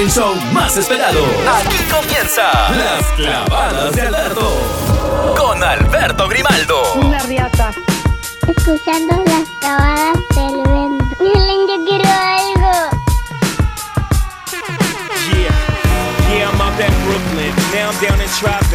El show más esperado. Aquí comienza Las clavadas de Alberto. Con Alberto Grimaldo. Una riata. Escuchando las clavadas del vento. Miren, yo quiero algo. Yeah, yeah, I'm out at Brooklyn. Now I'm down in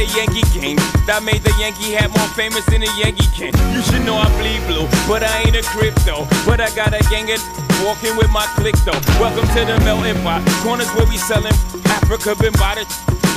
A Yankee. That made the Yankee hat more famous than a Yankee can. You should know I bleed blue, but I ain't a crypto. But I got a gang of walking with my click though. Welcome to the melting pot. Corners where we selling Africa been by the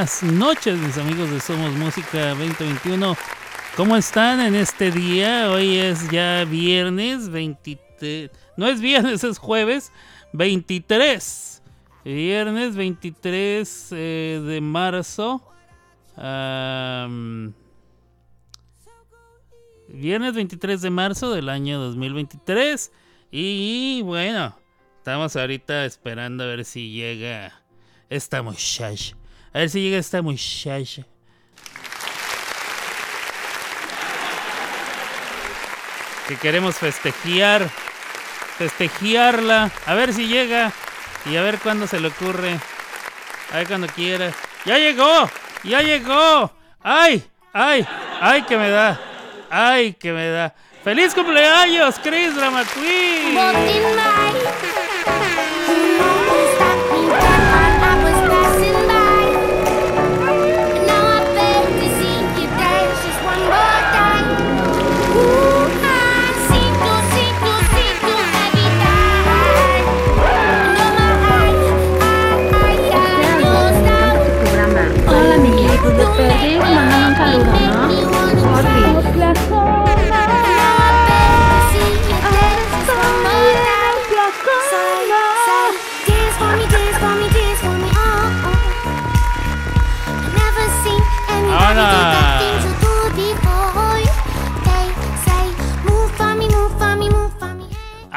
buenas noches, mis amigos de Somos Música 2021. ¿Cómo están en este día? Hoy es ya viernes 23. No es viernes, es jueves 23. Viernes 23 eh, de marzo. Viernes 23 de marzo del año 2023. Y bueno, estamos ahorita esperando a ver si llega esta muchacha. A ver si llega esta muchacha. Que queremos festejar. Festejarla. A ver si llega. Y a ver cuándo se le ocurre. A ver cuando quiera. ¡Ya llegó! ¡Ya llegó! ¡Ay! ¡Ay! ¡Ay que me da! ¡Ay que me da! ¡Feliz cumpleaños, Chris Drama Queen!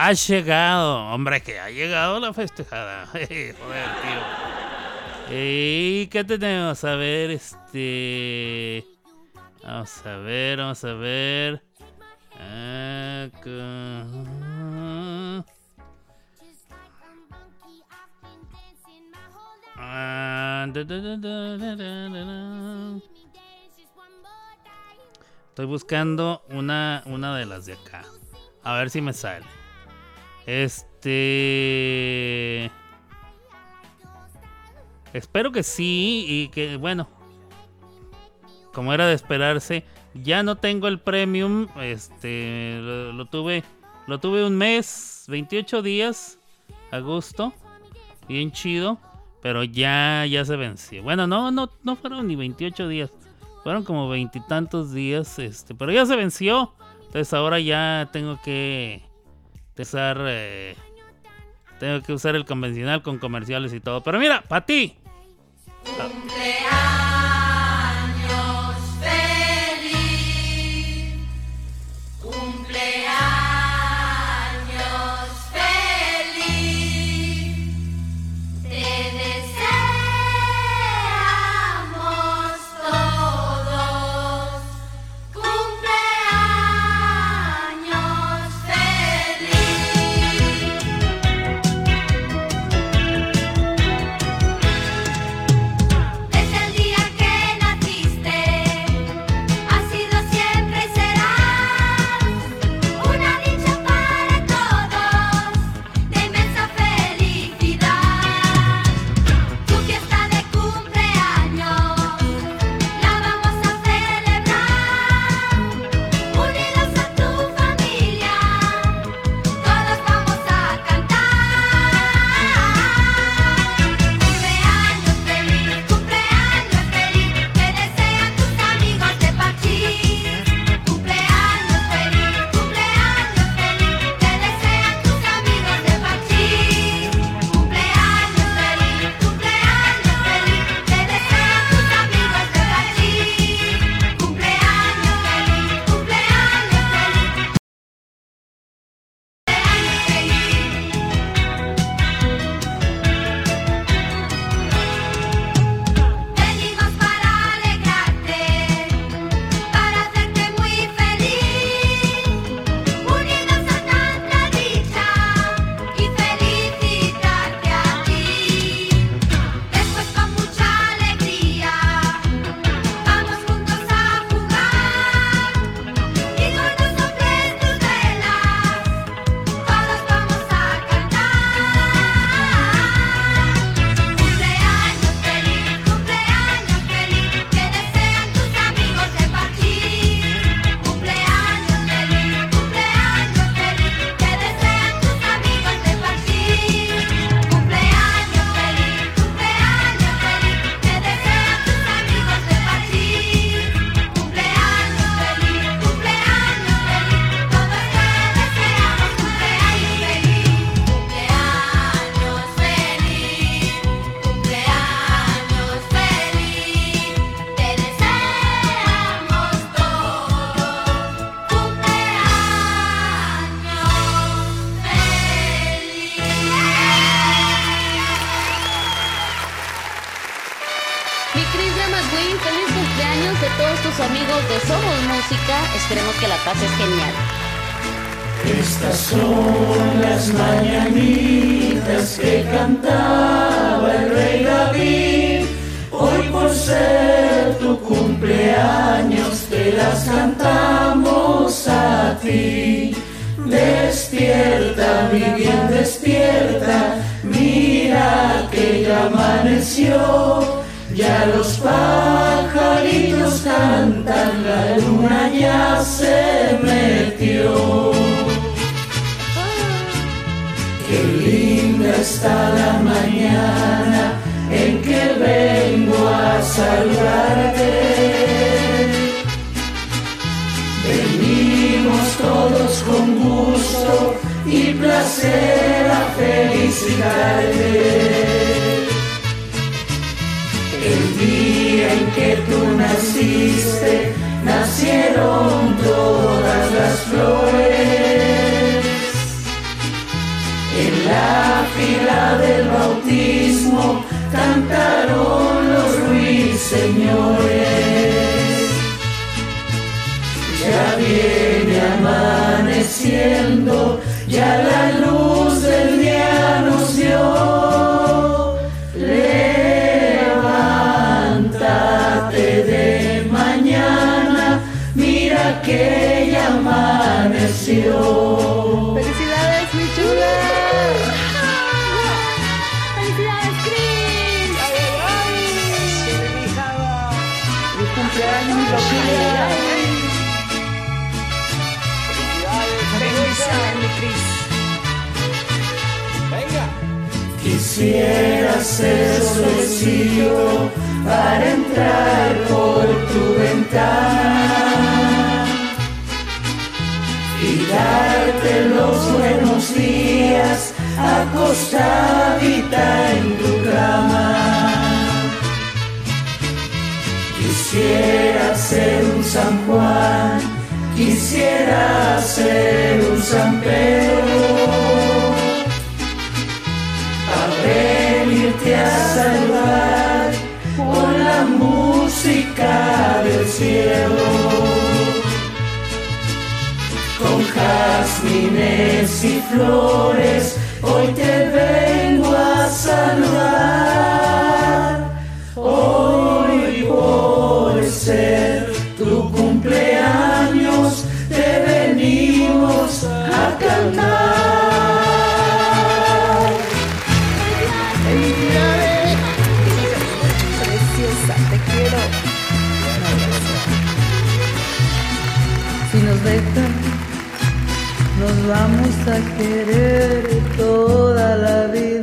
Ha llegado, hombre, que ha llegado la festejada. Joder, tío. ¿Y qué tenemos? A ver, este. Vamos a ver, vamos a ver. Estoy buscando una, una de las de acá. A ver si me sale. Este. Espero que sí y que, bueno, como era de esperarse, ya no tengo el premium. Este, lo, tuve, lo tuve un mes, 28 días, a gusto, bien chido, pero ya, ya se venció. Bueno, no, no, no fueron ni 28 días, fueron como veintitantos días, este, pero ya se venció. Entonces ahora ya tengo que usar, eh, tengo que usar el convencional con comerciales y todo. Pero mira, para ti. todos acostadita en tu cama. Quisiera ser un San Juan, quisiera ser un San Pedro venirte a salvar con la música del cielo. Con jazmines y flores, hoy te vengo a saludar. Hoy por ser tu cumpleaños, te venimos a cantar. ¡Felicidades! Preciosa, te quiero. Si nos dejan, nos vamos a querer toda la vida.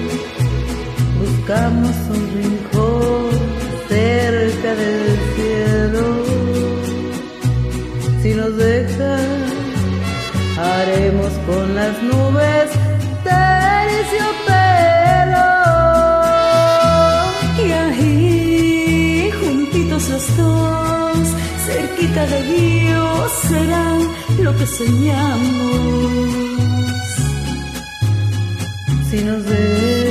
buscamos un rincón cerca del cielo. Si nos dejan, haremos con las nubes terciopelo. Y ahí, juntitos los dos, cerquita de Dios, será lo que soñamos. Si nos dejan,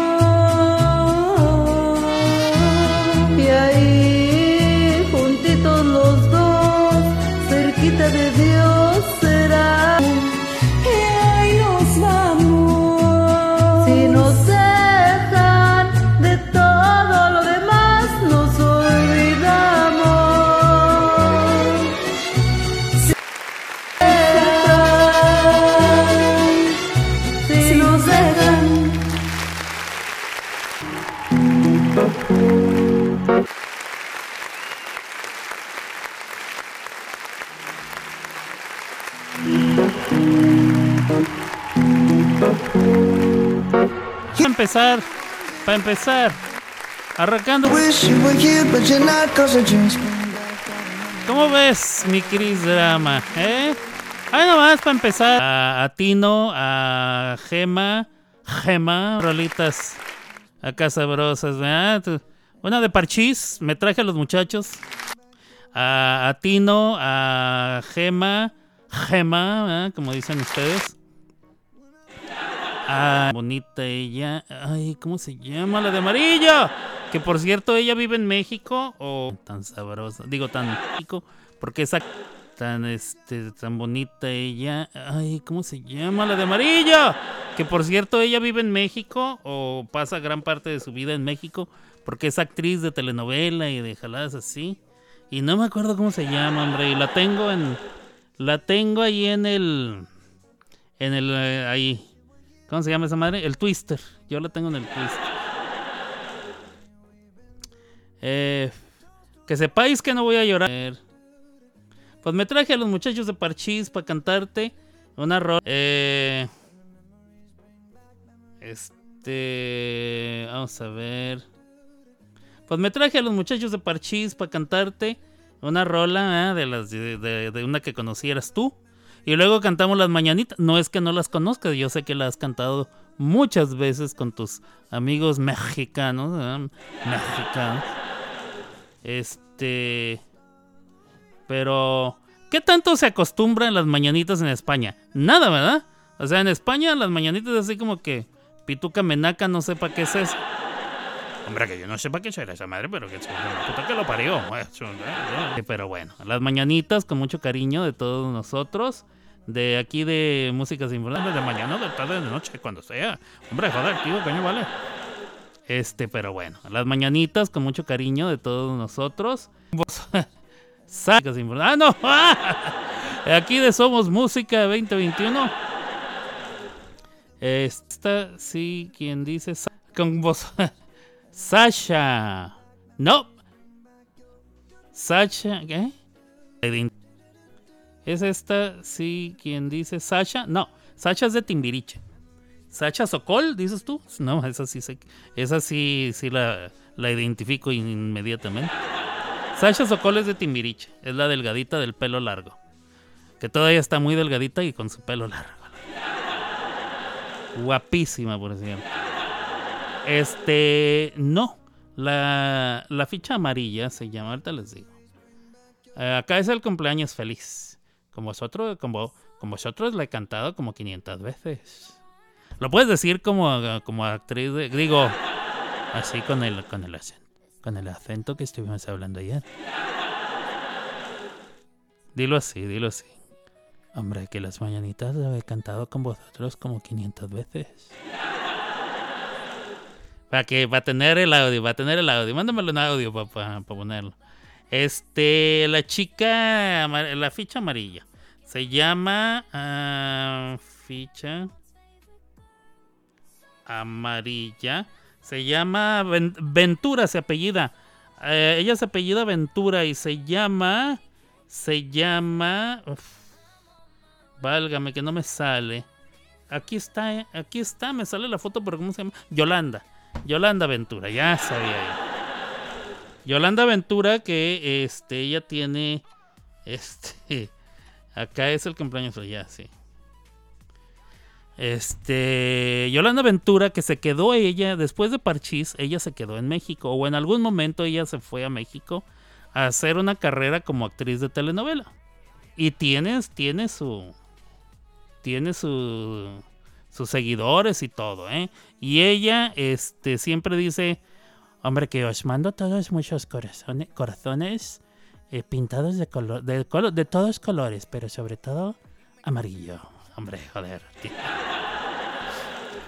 Y empezar, para empezar, arrancando. ¿Cómo ves, mi Cris Drama? ¿Eh? Ahí nomás para empezar. A, a Tino, a Gema, Gema, rolitas acá sabrosas, ¿verdad? Una de Parchís, me traje a los muchachos. A, a Tino, a Gema, Gema, ¿verdad? como dicen ustedes. Ah, bonita ella. Ay, ¿cómo se llama? La de amarillo. Que por cierto, ella vive en México. O tan sabrosa. Digo, tan México. Porque esa tan este tan bonita ella. Ay, ¿cómo se llama? La de amarillo. Que por cierto, ella vive en México. O pasa gran parte de su vida en México. Porque es actriz de telenovela y de jaladas así. Y no me acuerdo cómo se llama, hombre. Y la tengo en. La tengo ahí en el. En el. eh, ahí. ¿Cómo se llama esa madre? El Twister. Yo la tengo en el Twister. Eh, que sepáis que no voy a llorar. Pues me traje a los muchachos de Parchís para cantarte una rola. Eh, este. Vamos a ver. Pues me traje a los muchachos de Parchís para cantarte una rola ¿eh? de, las, de, una que conocieras tú. Y luego cantamos las mañanitas. No es que no las conozcas, yo sé que las has cantado muchas veces con tus amigos mexicanos. Mexicanos. Este. Pero. ¿Qué tanto se acostumbran las mañanitas en España? Nada, ¿verdad? O sea, en España las mañanitas así como que. Pituca menaca, no sé para qué es eso. Hombre, que yo no para qué será esa madre, pero que puta que lo parió. ¿eh? Pero bueno, las mañanitas con mucho cariño de todos nosotros. De aquí de Música Sinfónica, de mañana, de tarde, de noche, cuando sea. Hombre, joder, tío, coño, vale. Este, pero bueno, las mañanitas con mucho cariño de todos nosotros. Música Sinfónica- ¡Ah, no! Aquí de Somos Música 2021. Esta, sí, quien dice. Con vos. Sasha. No. Sasha. ¿Qué? ¿Es esta, sí, quien dice Sasha? No, Sasha es de Timbiriche. ¿Sasha Sokol, dices tú? No, esa sí, sé- esa sí, sí la, la identifico in- inmediatamente. Sasha Sokol es de Timbiriche, es la delgadita del pelo largo. Que todavía está muy delgadita y con su pelo largo. Guapísima, por cierto. Este, no. La, la ficha amarilla se llama, ahorita les digo. Eh, acá es el cumpleaños feliz. Con vosotros, con vosotros la he cantado como 500 veces. Lo puedes decir como, como actriz, de- digo, así con el, con el acento, con el acento que estuvimos hablando ayer. Dilo así, dilo así. Hombre, que las mañanitas la he cantado con vosotros como 500 veces. Para que va a tener el audio, va a tener el audio. Mándamelo en audio para ponerlo. Este, la chica, la ficha amarilla. Se llama ah, ficha amarilla. Se llama Ven- Ventura, se apellida. Eh, ella se apellida Ventura y se llama, se llama, uf, válgame que no me sale. Aquí está, aquí está, me sale la foto, pero ¿cómo se llama? Yolanda. Yolanda Ventura, ya sabía yo. Yolanda Ventura que este ella tiene este acá es el cumpleaños ya sí. Este Yolanda Ventura que se quedó ella después de Parchís, ella se quedó en México o en algún momento ella se fue a México a hacer una carrera como actriz de telenovela. Y tiene tiene su tiene su sus seguidores y todo, ¿eh? Y ella este siempre dice Hombre, que os mando todos muchos corazones, corazones eh, pintados de, color, de, colo- de todos colores, pero sobre todo amarillo. Hombre, joder.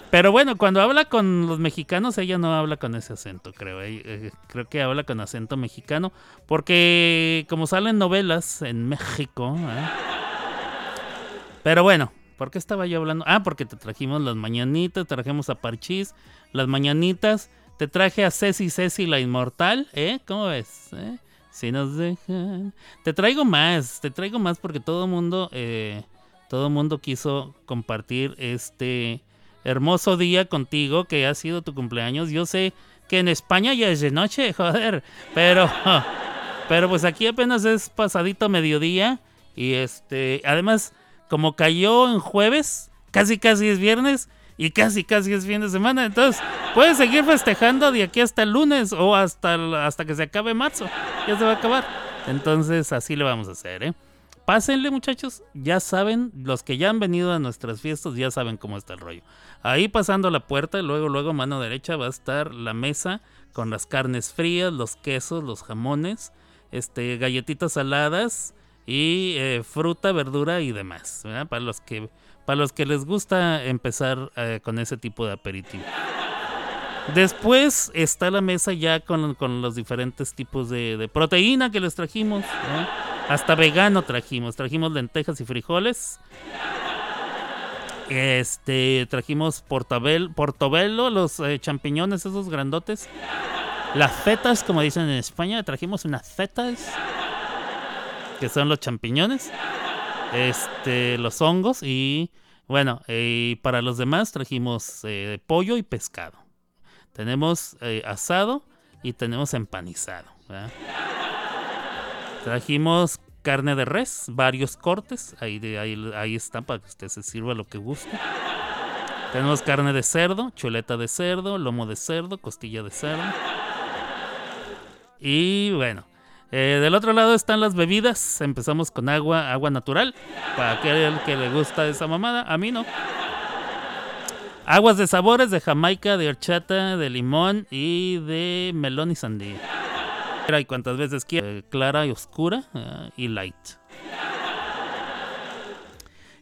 Pero bueno, cuando habla con los mexicanos, ella no habla con ese acento, creo. eh, eh, creo que habla con acento mexicano, porque como salen novelas en México. Pero bueno, ¿por qué estaba yo hablando? Ah, porque te trajimos las mañanitas, trajimos a Parchís, las mañanitas. Te traje a Ceci Ceci la inmortal, ¿eh? ¿Cómo ves? eh? Si nos dejan. Te traigo más, te traigo más porque todo mundo, eh, todo mundo quiso compartir este, hermoso día contigo, que ha sido tu cumpleaños. Yo sé que en España ya es de noche, joder, pero, pero pues aquí apenas es pasadito mediodía y este, además, como cayó en jueves, casi casi es viernes y casi casi es fin de semana, entonces puedes seguir festejando de aquí hasta el lunes o hasta, hasta que se acabe marzo, ya se va a acabar. Entonces así le vamos a hacer, ¿eh? Pásenle muchachos, ya saben, los que ya han venido a nuestras fiestas ya saben cómo está el rollo. Ahí pasando la puerta, luego, luego mano derecha va a estar la mesa con las carnes frías, los quesos, los jamones, este, galletitas saladas y eh, fruta, verdura y demás. Para los que, para los que les gusta empezar eh, con ese tipo de aperitivo. Después está la mesa ya con, con los diferentes tipos de, de proteína que les trajimos. Hasta vegano trajimos. Trajimos lentejas y frijoles. Este, trajimos portabel, portobello, los eh, champiñones esos grandotes. Las fetas, como dicen en España, trajimos unas fetas. Que son los champiñones. Este, los hongos y bueno, eh, para los demás trajimos eh, pollo y pescado. Tenemos eh, asado y tenemos empanizado. Trajimos carne de res, varios cortes. Ahí, de- ahí, ahí está para que usted se sirva lo que guste. Tenemos carne de cerdo, chuleta de cerdo, lomo de cerdo, costilla de cerdo. Y bueno, eh, del otro lado están las bebidas. Empezamos con agua, agua natural. Para aquel que le gusta esa mamada, a mí no. Aguas de sabores de Jamaica, de horchata, de limón y de melón y sandía. Y cuantas veces quiera, eh, clara y oscura eh, y light.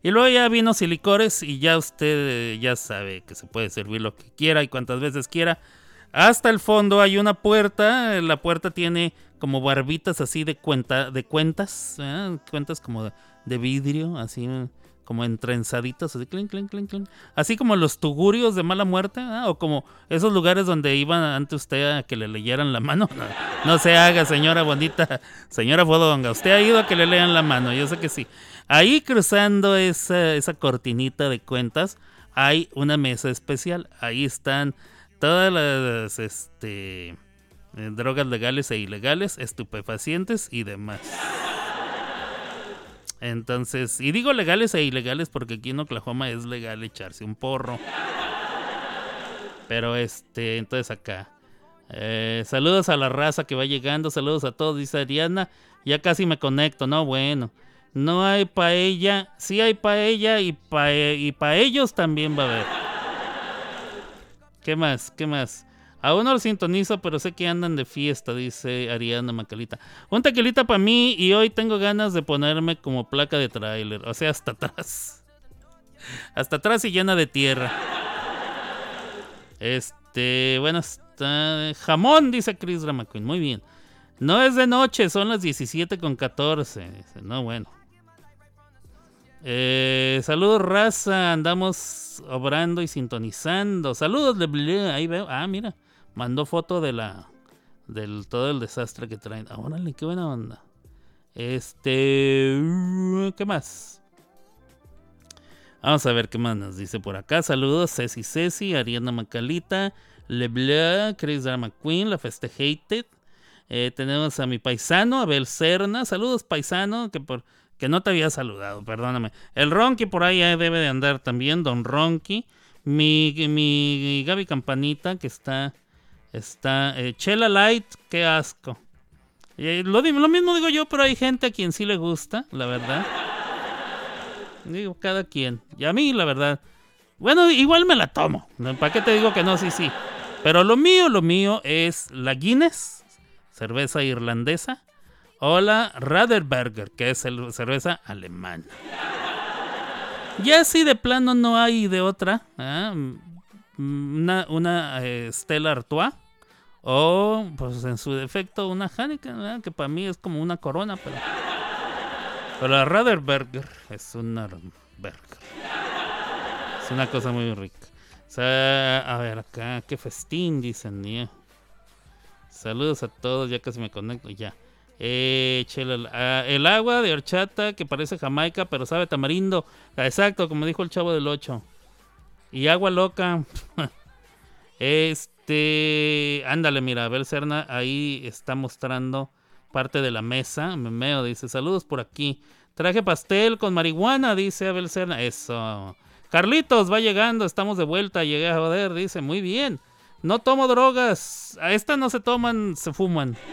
Y luego ya vinos y licores y ya usted ya sabe que se puede servir lo que quiera y cuantas veces quiera. Hasta el fondo hay una puerta, la puerta tiene como barbitas así de cuenta de cuentas, ¿eh? cuentas como de, de vidrio, así como entrenzaditas, así clink, clink, clink, clink. así como los tugurios de mala muerte, ¿eh? o como esos lugares donde iban antes usted a que le leyeran la mano. No, no se haga, señora bonita, señora Fodonga, usted ha ido a que le lean la mano, yo sé que sí. Ahí cruzando esa, esa cortinita de cuentas hay una mesa especial, ahí están todas las este, eh, drogas legales e ilegales, estupefacientes y demás. Entonces, y digo legales e ilegales porque aquí en Oklahoma es legal echarse un porro. Pero este, entonces acá. eh, saludos a la raza que va llegando, saludos a todos, dice Ariana. Ya casi me conecto, no, bueno. No hay paella, sí hay paella y pa, y pa ellos también va a haber. ¿Qué más? ¿Qué más? Aún no lo sintonizo, pero sé que andan de fiesta, dice Ariana Macalita. Un tequilita para mí y hoy tengo ganas de ponerme como placa de tráiler, o sea, hasta atrás. Hasta atrás y llena de tierra. Este, bueno, está... Jamón, dice Chris Drama Queen. Muy bien. No es de noche, son las 17 con 14. Dice, no, bueno. Eh, saludos, raza. Andamos obrando y sintonizando. Saludos, de. Ahí veo. Ah, mira. Mandó foto de la. Del todo el desastre que traen. Ah, órale, qué buena onda. Este. ¿Qué más? Vamos a ver qué más nos dice por acá. Saludos, Ceci Ceci, Ariana Macalita, LeBlanc, Chris Drama Queen, la Festejated. Eh, tenemos a mi paisano, Abel Cerna. Saludos, paisano, que por que no te había saludado, perdóname. El Ronky por ahí debe de andar también, Don Ronky. Mi, mi Gaby Campanita, que está. Está. eh, Chela Light, qué asco. Eh, lo, lo mismo digo yo, pero hay gente a quien sí le gusta, la verdad. Digo, cada quien. Y a mí, la verdad. Bueno, igual me la tomo. ¿Para qué te digo que no? Sí, sí. Pero lo mío, lo mío es la Guinness, cerveza irlandesa, o la Raderberger, que es cerveza alemana. Ya si de plano no hay de otra, ¿ah? Una, una eh, Stella Artois, o pues en su defecto una Heineken, que para mí es como una corona, pero... Pero la Raderberger es una. Es una cosa muy rica. A ver acá, qué festín, dicen. ya. Saludos a todos, ya casi me conecto, ya. Eh, ah, el agua de horchata que parece Jamaica, pero sabe tamarindo. Exacto, como dijo el chavo del 8. Y agua loca. este. Ándale, mira, Abel Serna ahí está mostrando parte de la mesa. Memeo dice: Saludos por aquí. Traje pastel con marihuana, dice Abel Serna. Eso. Carlitos, va llegando, estamos de vuelta. Llegué a joder, dice: Muy bien. No tomo drogas. A esta no se toman, se fuman.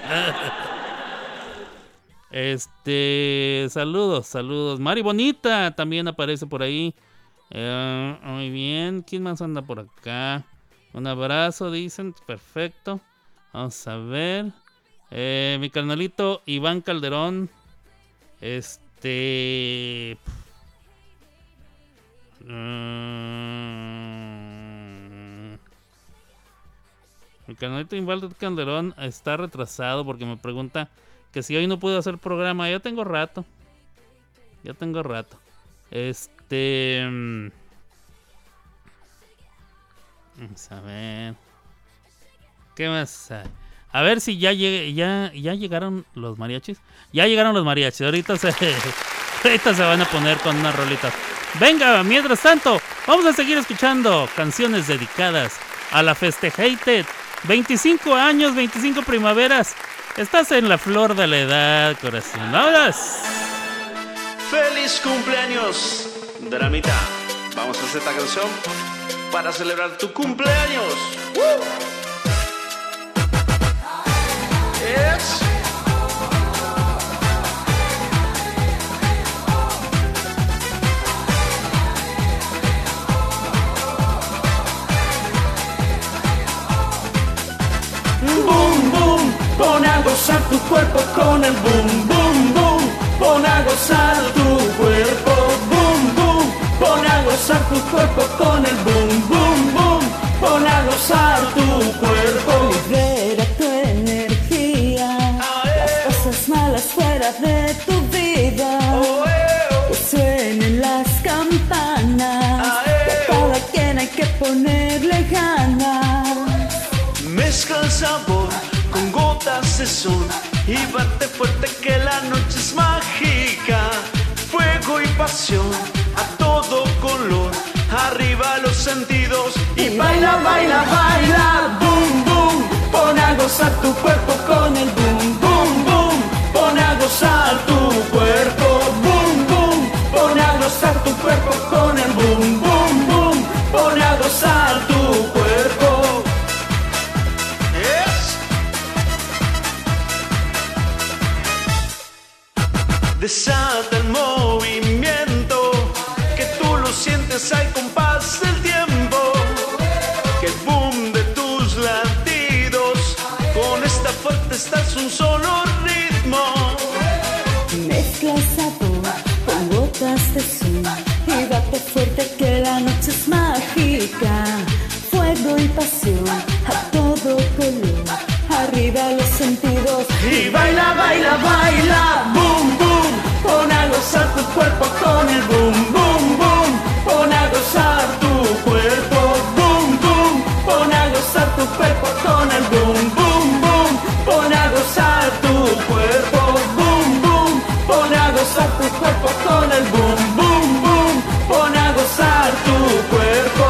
Este, saludos, saludos. Mari Bonita también aparece por ahí. Eh, muy bien. ¿Quién más anda por acá? Un abrazo, dicen. Perfecto. Vamos a ver. Eh, mi carnalito Iván Calderón. Este. Mm. Mi carnalito Iván Calderón está retrasado porque me pregunta que si hoy no puedo hacer programa. Ya tengo rato. Ya tengo rato. Este. Mm, Vamos a ver. ¿Qué más? A ver si ya, ya, ya llegaron los mariachis. Ya llegaron los mariachis. Ahorita se, ahorita se van a poner con unas rolitas. Venga, mientras tanto, vamos a seguir escuchando canciones dedicadas a la Festejated. 25 años, 25 primaveras. Estás en la flor de la edad, corazón. ¡Vámonos! ¡Feliz cumpleaños, Dramita! Vamos a hacer esta canción para celebrar tu cumpleaños. Es Boom, boom, pon a gozar tu cuerpo con el boom, boom, boom. Pon a gozar tu cuerpo, gozar tu cuerpo con el boom, boom, boom. Pon a gozar tu cuerpo. Libera tu energía, las cosas malas fuera de tu vida. Que suenen las campanas, que a cada quien hay que ponerle ganas. Mezcla el sabor con gotas de sol y bate fuerte que la noche es mágica. Fuego y pasión a arriba los sentidos Y baila, baila, baila, boom, boom. Pon a gozar tu cuerpo con el boom, boom, boom. Pon a gozar tu cuerpo, boom, boom. Pon a gozar tu cuerpo con el boom, boom, boom. Pon a gozar tu cuerpo. Y date fuerte que la noche es mágica. Fuego y pasión a todo color, arriba los sentidos. Y baila, baila, baila, boom, boom. Pon a gozar tu cuerpo con el boom, boom, boom. Pon a gozar tu cuerpo, boom, boom. Pon a gozar tu cuerpo con el boom. Tu cuerpo,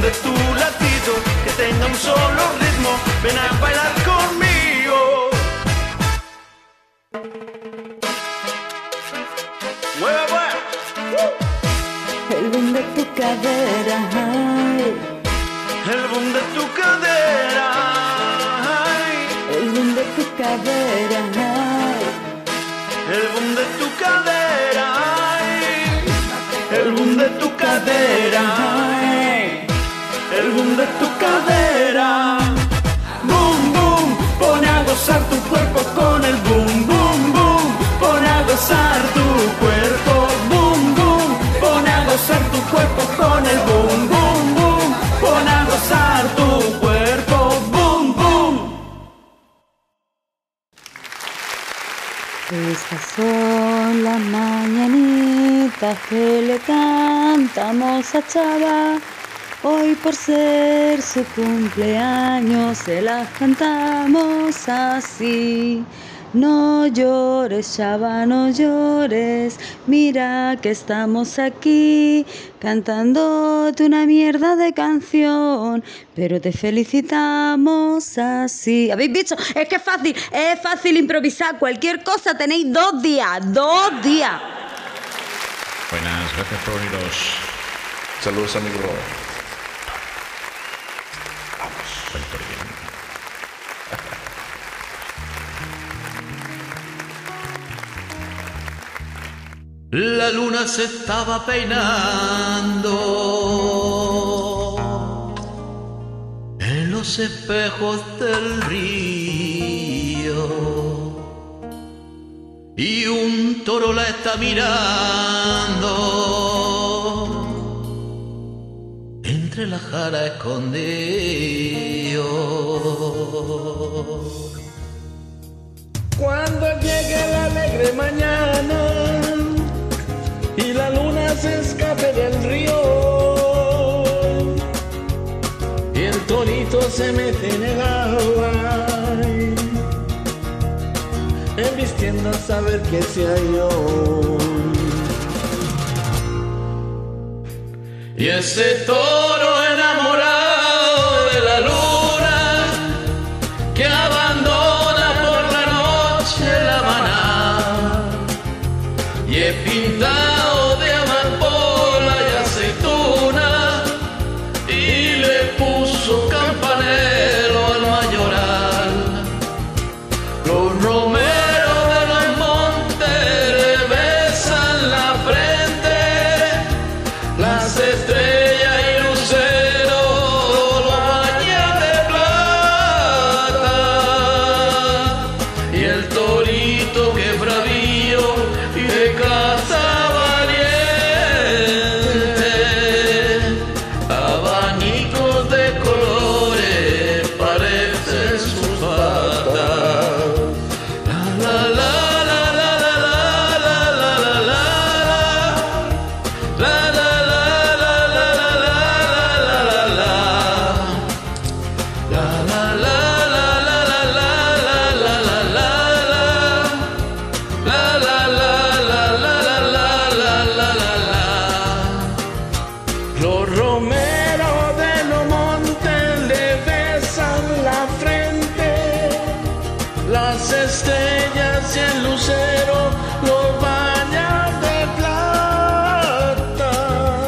de tu latido que tenga un solo ritmo. Ven a bailar conmigo. Mueve, mueve. El ring de tu cadera, ay. El boom de tu cadera. ay. el ring de tu cadera, ay. El boom de tu cadera. ay. El boom de tu cadera. De tu cadera. Boom, boom, pone a gozar tu cuerpo con el boom, boom, boom. Pone a gozar tu cuerpo, boom, boom. Pone a gozar tu cuerpo con el boom, boom, boom. Pone a gozar tu cuerpo, boom, boom. Estas son las mañanitas que le cantamos a Chava. Hoy por ser su cumpleaños se las cantamos así. No llores, Chava, no llores. Mira que estamos aquí cantándote una mierda de canción, pero te felicitamos así. ¿Habéis visto? Es que es fácil, es fácil improvisar. Cualquier cosa tenéis dos días, dos días. Buenas, gracias por uniros. Saludos, amigo. La luna se estaba peinando. En los espejos del río. Y un toro la está mirando. Entre la jara escondido. Cuando llegue la alegre mañana y la luna se escape del río. Y el torito se mete en el agua embistiendo a saber que se halló. Y ese toro enamorado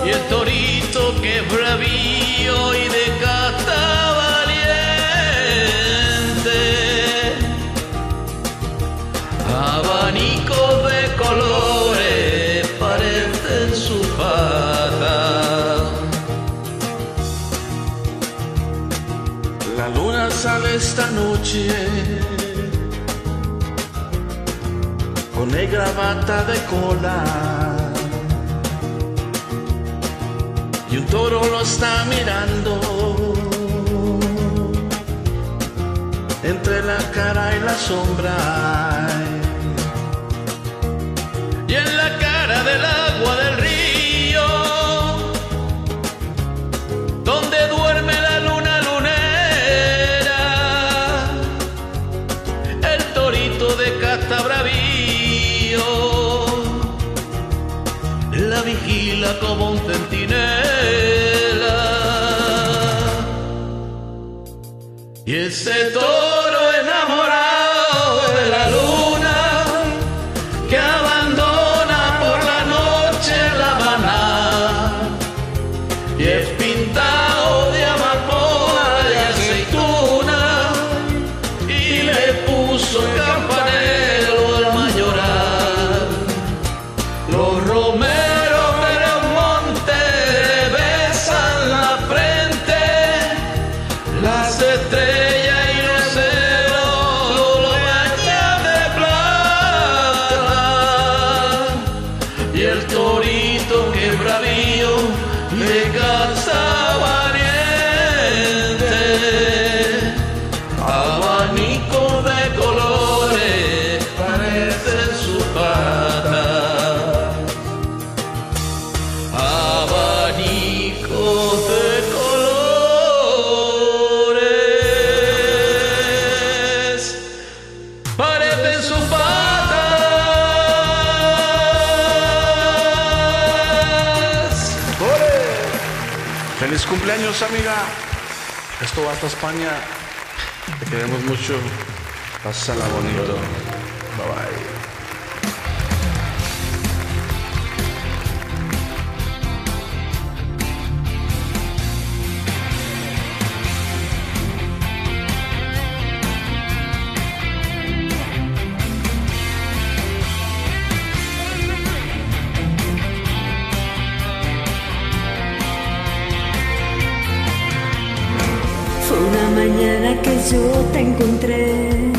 Y el torito que es bravío y de casta valiente. Abanicos de colores parecen su pata La luna sale esta noche con negra bata de cola toro lo está mirando. Entre la cara y la sombra y en la cara del agua del río donde duerme la luna lunera el torito de casta bravío la vigila como un centinela Esse é todo amiga. Esto va hasta España. Te queremos mucho. Pásala bonito. Yo te encontré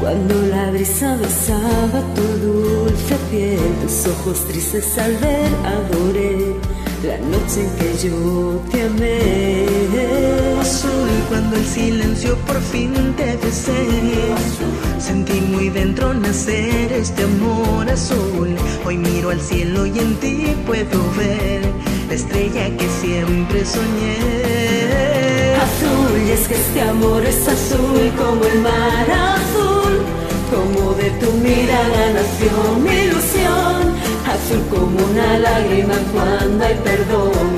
cuando la brisa besaba tu dulce piel, tus ojos tristes al ver adoré la noche en que yo te amé. Azul cuando el silencio por fin te besé. Sentí muy dentro nacer este amor azul. Hoy miro al cielo y en ti puedo ver la estrella que siempre soñé. Azul, y es que este amor es azul como el mar azul, como de tu mirada nació mi ilusión, azul como una lágrima cuando hay perdón,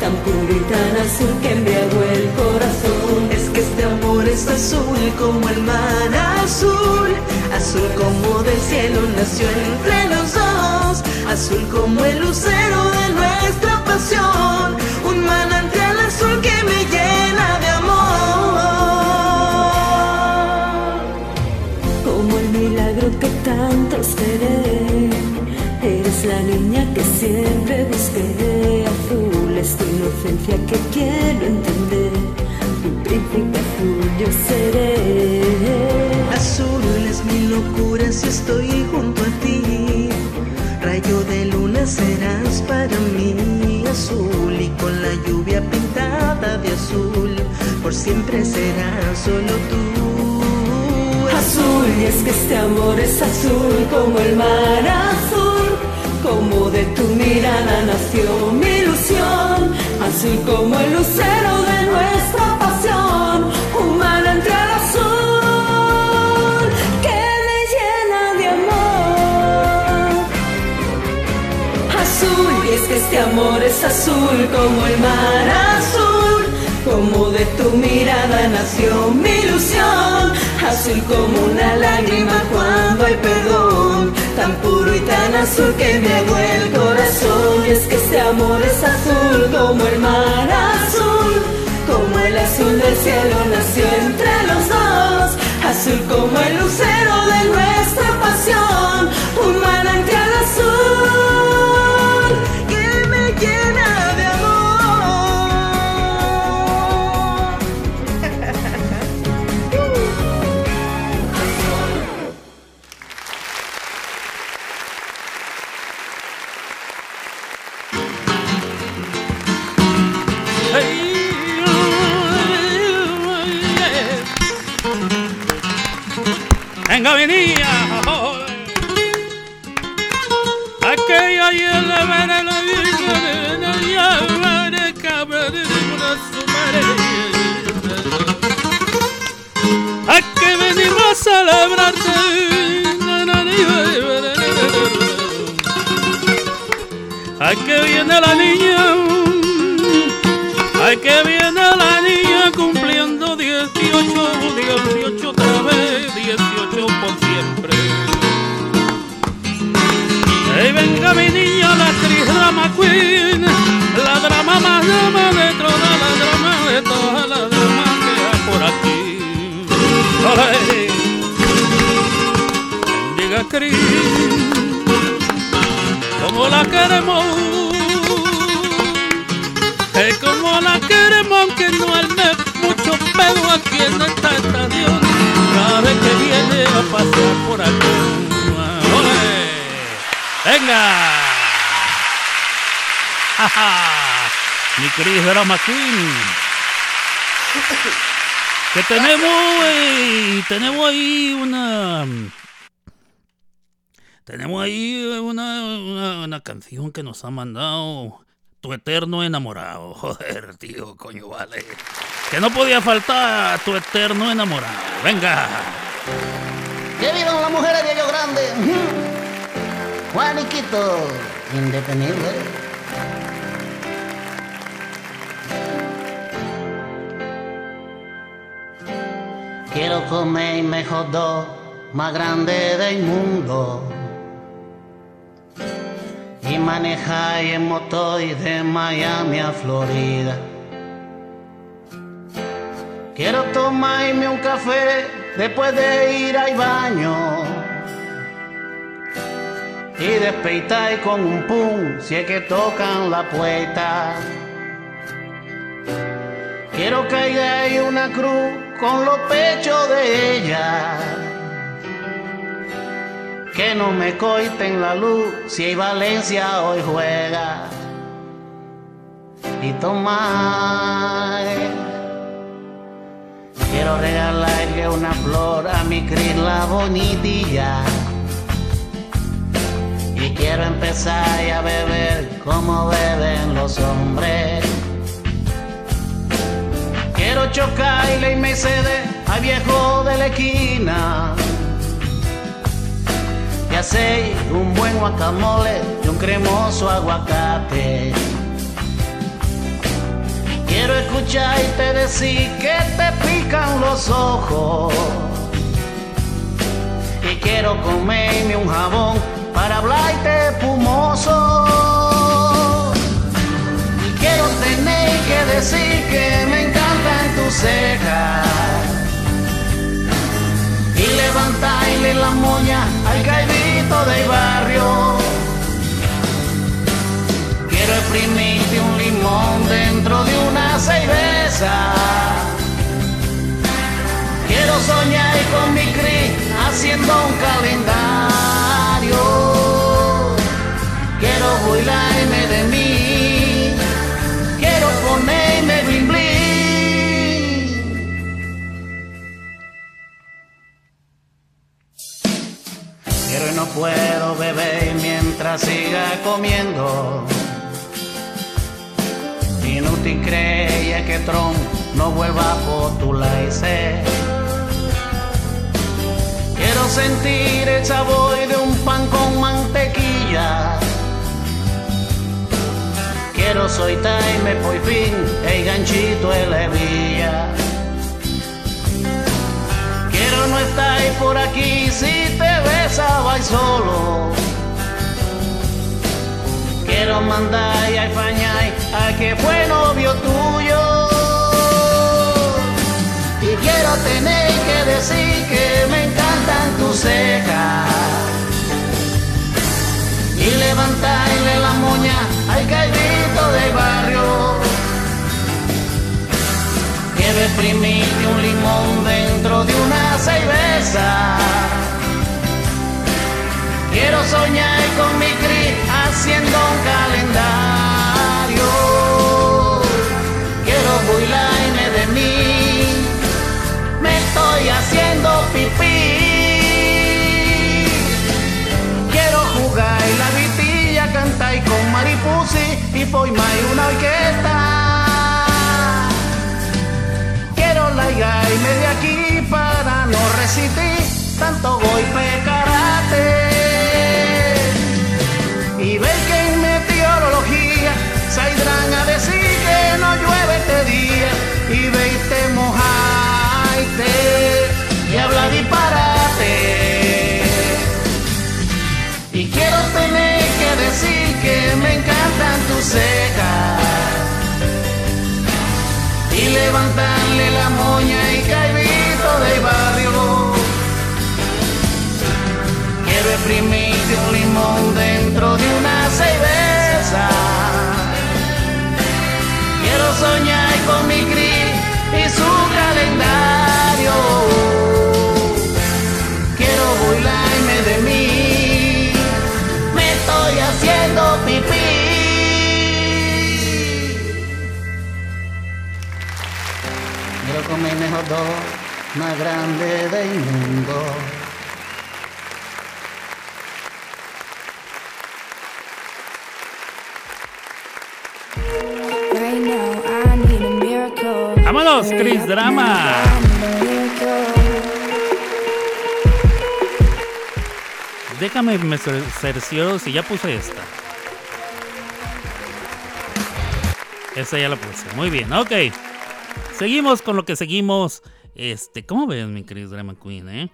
tan puro y tan azul que embriagó el corazón. Es que este amor es azul como el mar azul, azul como del cielo nació entre los dos, azul como el lucero de nuestra pasión, un manantial azul que me llena milagro que tanto esperé, eres la niña que siempre busqué. Azul es tu inocencia que quiero entender. Tu príncipe azul yo seré. Azul es mi locura si estoy junto a ti. Rayo de luna serás para mí azul y con la lluvia pintada de azul. Por siempre serás solo tú. Y es que este amor es azul como el mar azul, como de tu mirada nació mi ilusión, azul como el lucero de nuestra pasión, un manantial azul que me llena de amor. Azul, y es que este amor es azul como el mar azul, de tu mirada nació mi ilusión, azul como una lágrima cuando hay perdón, tan puro y tan azul que me hago el corazón. Y es que este amor es azul como el mar azul, como el azul del cielo nació entre los dos, azul como el lucero de nuestra pasión, un manantial que nos ha mandado tu eterno enamorado. Joder, tío, coño, vale. Que no podía faltar tu eterno enamorado. Venga. Que vivan las mujeres de Río Grande. Juaniquito, independiente. Quiero comerme mejor dog más grande del mundo y manejar en motor de Miami a Florida. Quiero tomarme un café después de ir al baño. Y despeitar con un pum si es que tocan la puerta. Quiero caer en una cruz con los pechos de ella. Que no me corten la luz si hay Valencia hoy juega. Y tomar. Quiero regalarle una flor a mi Cris la bonitilla. Y quiero empezar a beber como beben los hombres. Quiero chocarle y me cede al viejo de la esquina. Y hacer un buen guacamole y un cremoso aguacate. Quiero escucharte decir que te pican los ojos. Y quiero comerme un jabón para hablarte espumoso. Y quiero tener que decir que me encantan tus cejas. Y levantarle la moña caidito del barrio. Quiero exprimirte un limón dentro de una cerveza. Quiero soñar con mi cri haciendo un calendario. Quiero burlarme de mí. Puedo beber mientras siga comiendo. Inútil creía que Trump no vuelva a postularse. Quiero sentir el sabor de un pan con mantequilla. Quiero soltarme por fin el ganchito de la hebilla. No estar por aquí si te besaba y solo. Quiero mandar y a fañar a que fue novio tuyo. Y quiero tener que decir que me encantan tus cejas. Y levantarle la moña al caidito del barrio. Quiero exprimirte un limón dentro de una cerveza. Quiero soñar con mi cri haciendo un calendario. Quiero burlarme de mí. Me estoy haciendo pipí. Quiero jugar la vitilla, cantar con maripusi y formar una orquesta. Quiero largarme de aquí para no resistir tanto golpe karate. Y ver que en meteorología saldrán a decir que no llueve este día. Y verte mojarte y habla disparate. Y quiero tener que decir que me encantan tus cejas levantarle la moña y caidito del barrio. Quiero exprimirte un limón dentro de una cerveza. Quiero soñar con mi gris y su Comer mejor dos más grande del mundo. Right now, I need a miracle. Vámonos, Chris Drama. Déjame me cer- cercioro si ya puse esta. Esta ya la puse. Muy bien, ok. Seguimos con lo que seguimos Este, ¿cómo ves, mi Chris Drama Queen, eh?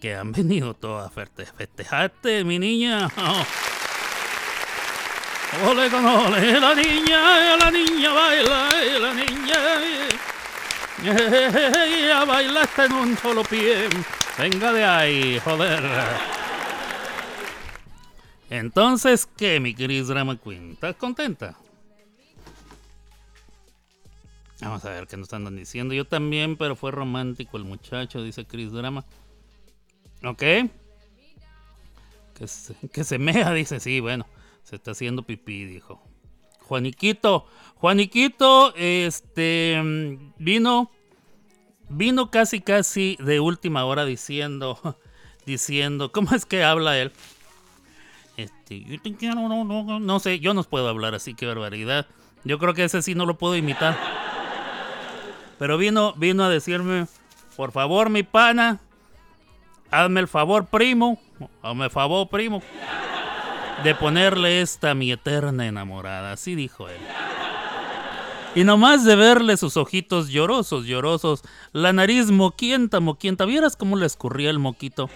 Que han venido todos a feste- festejarte, mi niña. Ole con ole, la niña, la niña baila, la niña. Ella baila hasta en un solo pie. Venga de ahí, joder. Entonces, ¿qué, mi Chris Drama Queen? ¿Estás contenta? Vamos a ver qué nos andan diciendo. Yo también, pero fue romántico el muchacho, dice Chris Drama. Ok. Que se, que se mea, dice. Sí, bueno. Se está haciendo pipí, dijo. Juaniquito. Juaniquito, este. Vino. Vino casi, casi de última hora diciendo. Diciendo. ¿Cómo es que habla él? Este. Yo te quiero, no, no, no sé. Yo no puedo hablar así, qué barbaridad. Yo creo que ese sí no lo puedo imitar. Pero vino, vino a decirme, por favor, mi pana, hazme el favor, primo, hazme el favor, primo, de ponerle esta a mi eterna enamorada. Así dijo él. Y nomás de verle sus ojitos llorosos, llorosos, la nariz moquienta, moquienta, vieras cómo le escurría el moquito.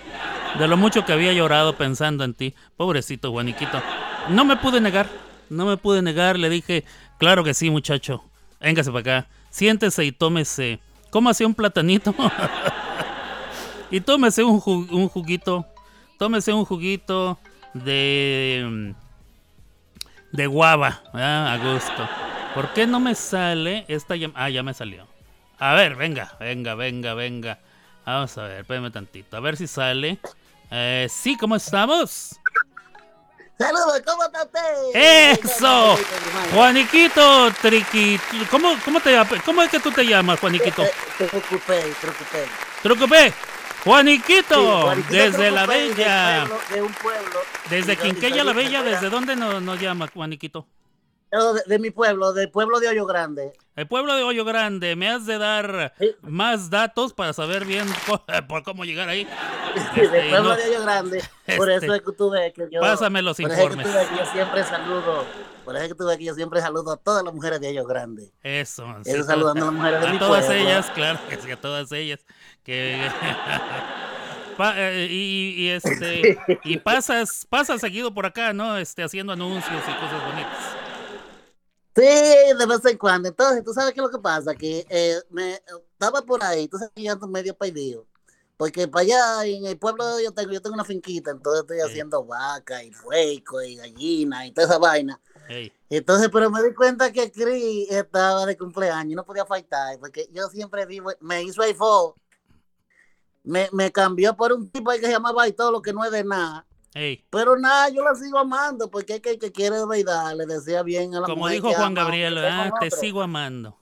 De lo mucho que había llorado pensando en ti. Pobrecito Juaniquito. No me pude negar, no me pude negar, le dije, claro que sí, muchacho. Véngase para acá, siéntese y tómese. Cómase un platanito. y tómese un, ju- un juguito. Tómese un juguito de. mm, de guava. ah, A gusto. ¿Por qué no me sale esta llam- Ah, ya me salió. A ver, venga, venga, venga, venga. Vamos a ver, espérame tantito. A ver si sale. Eh, sí, ¿cómo estamos? Saludos, ¿cómo está usted? ¡Eso! Juaniquito, Triqui. ¿Cómo, cómo, te, ¿Cómo es que tú te llamas, Juaniquito? Te preocupé. Trucupé. Juaniquito, Sí, Juaniquito desde la Trucupé, Bella. pueblo- De un pueblo. Desde soy- la Bella, ¿desde dónde nos, nos llama, Juaniquito? Oh, De, de mi pueblo, del pueblo de Hoyo Grande. El pueblo de Hoyo Grande, me has de dar más datos para saber bien por cómo llegar ahí. del Este, pueblo no- de Hoyo Grande. Por Este, eso es que tú ves que yo. pásame los por eso es que informes. tú ves que yo siempre saludo. Por eso es que tú ves que yo siempre saludo a todas las mujeres de Hoyo Grande. Eso. Eso saludando a las mujeres de a mi todas pueblo. ellas, claro que sí, a todas ellas. Que, Pa- eh, y, y, este y pasas pasas seguido por acá, ¿no? Este haciendo anuncios y cosas bonitas. Sí, de vez en cuando. Entonces, tú sabes qué es lo que pasa, que eh, me estaba por ahí, que yo ando medio perdido. Porque para allá en el pueblo yo tengo, yo tengo una finquita, entonces estoy haciendo vaca y puerco y gallina y toda esa vaina. Entonces, pero me di cuenta que Cris estaba de cumpleaños y no podía faltar, porque yo siempre vivo, me hizo iPhone, me, me cambió por un tipo ahí que se llamaba y todo lo que no es de nada. Ey. Pero nada, yo la sigo amando, porque es que el que quiere verdad le desea bien a la Como mujer dijo que Juan ama, Gabriel, ah, te sigo amando.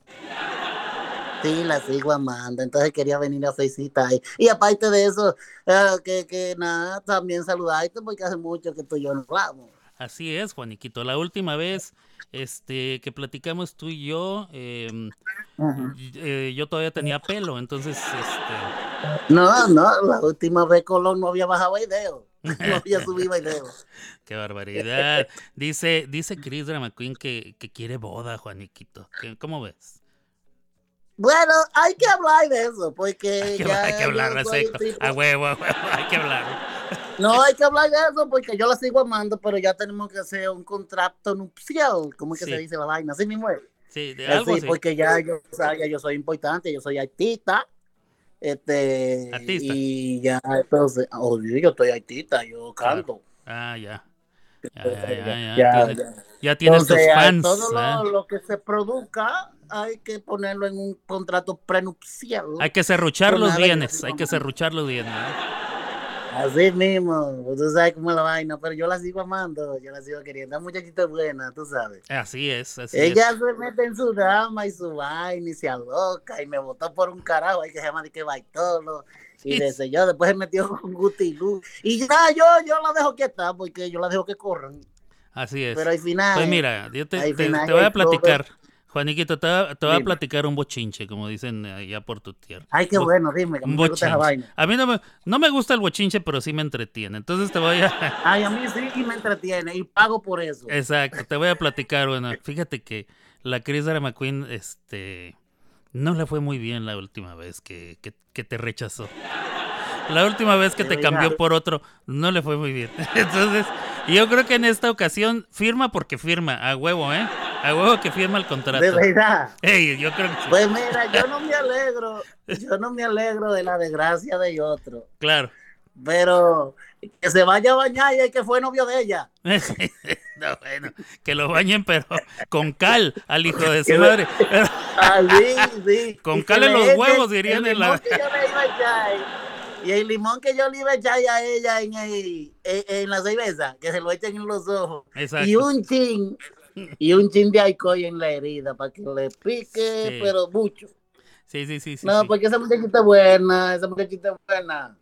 Sí, la sigo amando. Entonces quería venir a felicitar. Y aparte de eso, eh, que, que nada, también saludarte porque hace mucho que tú y yo no hablamos. Así es, Juaniquito. La última vez este, que platicamos tú y yo, em, eh, yo todavía tenía pelo, entonces, este, No, no, la última vez Colón no había bajado video. No había subido video. qué barbaridad. Dice, dice Chris Drama Queen que, que quiere boda, Juaniquito. ¿Qué- ¿Cómo ves? Bueno, hay que hablar de eso, porque Hay que, ya hay que hablar, A huevo, a huevo, hay que hablar. No, hay que hablar de eso porque yo la sigo amando, pero ya tenemos que hacer un contrato nupcial, como es que Sí. se dice la vaina, así mismo es. Sí, de algo sí, así. porque ya yo, o sea, ya yo soy importante, yo soy artista. Este, Artista. y ya, entonces, oh, yo estoy artista, yo canto. Ah, ya. Ya, ya, ya, ya, Ya, tienes, ya. ya tienes tus fans. Todo ¿ah? lo, lo que se produzca hay que ponerlo en un contrato prenupcial. Hay que serruchar los bienes, hay que serruchar los bienes. ¿eh? Así mismo, tú sabes cómo es la vaina, pero yo la sigo amando, yo la sigo queriendo. La muchachita es buena, tú sabes. Así es, así Ella es. se mete en su drama y su vaina y se aloca y me botó por un carajo ahí que se llama de que Baitolo. Y de yo, después se metió con Guti Lu. Y ya yo, yo la dejo quieta porque yo la dejo que corran. Así es. Pero al final. Pues mira, yo te, voy a platicar. Juaniquito, te, te voy a platicar un bochinche, como dicen allá por tu tierra. Ay, qué Bo- bueno, dime, un esa bochinche. vaina. A mí no me, no me gusta el bochinche, pero sí me entretiene. Entonces te voy a... Ay, a mí sí me entretiene y pago por eso. Exacto, te voy a platicar. Bueno, fíjate que la Chris Drama McQueen, este, No le fue muy bien la última vez que, que- que te rechazó. La última vez que te cambió por otro, no le fue muy bien. Entonces, yo creo que en esta ocasión firma porque firma, a huevo, ¿eh? A huevo que firma el contrato. De verdad. Ey, yo creo que sí. Pues mira, yo no me alegro, yo no me alegro de la desgracia de otro, Claro. pero que se vaya a bañar y el que fue novio de ella. no, bueno, que lo bañen, pero con cal al hijo de su madre. Ah, sí, sí. Con Y cal en los huevos, dirían el en la- Y el limón que yo le iba a echar a ella en, el- en, en la cerveza, que se lo echen en los ojos. Exacto. Y un chin, y un chin de alcohol en la herida para que le pique, Sí. pero mucho. Sí, sí, sí, sí. no, sí. porque esa muchachita es buena, esa muchachita es buena.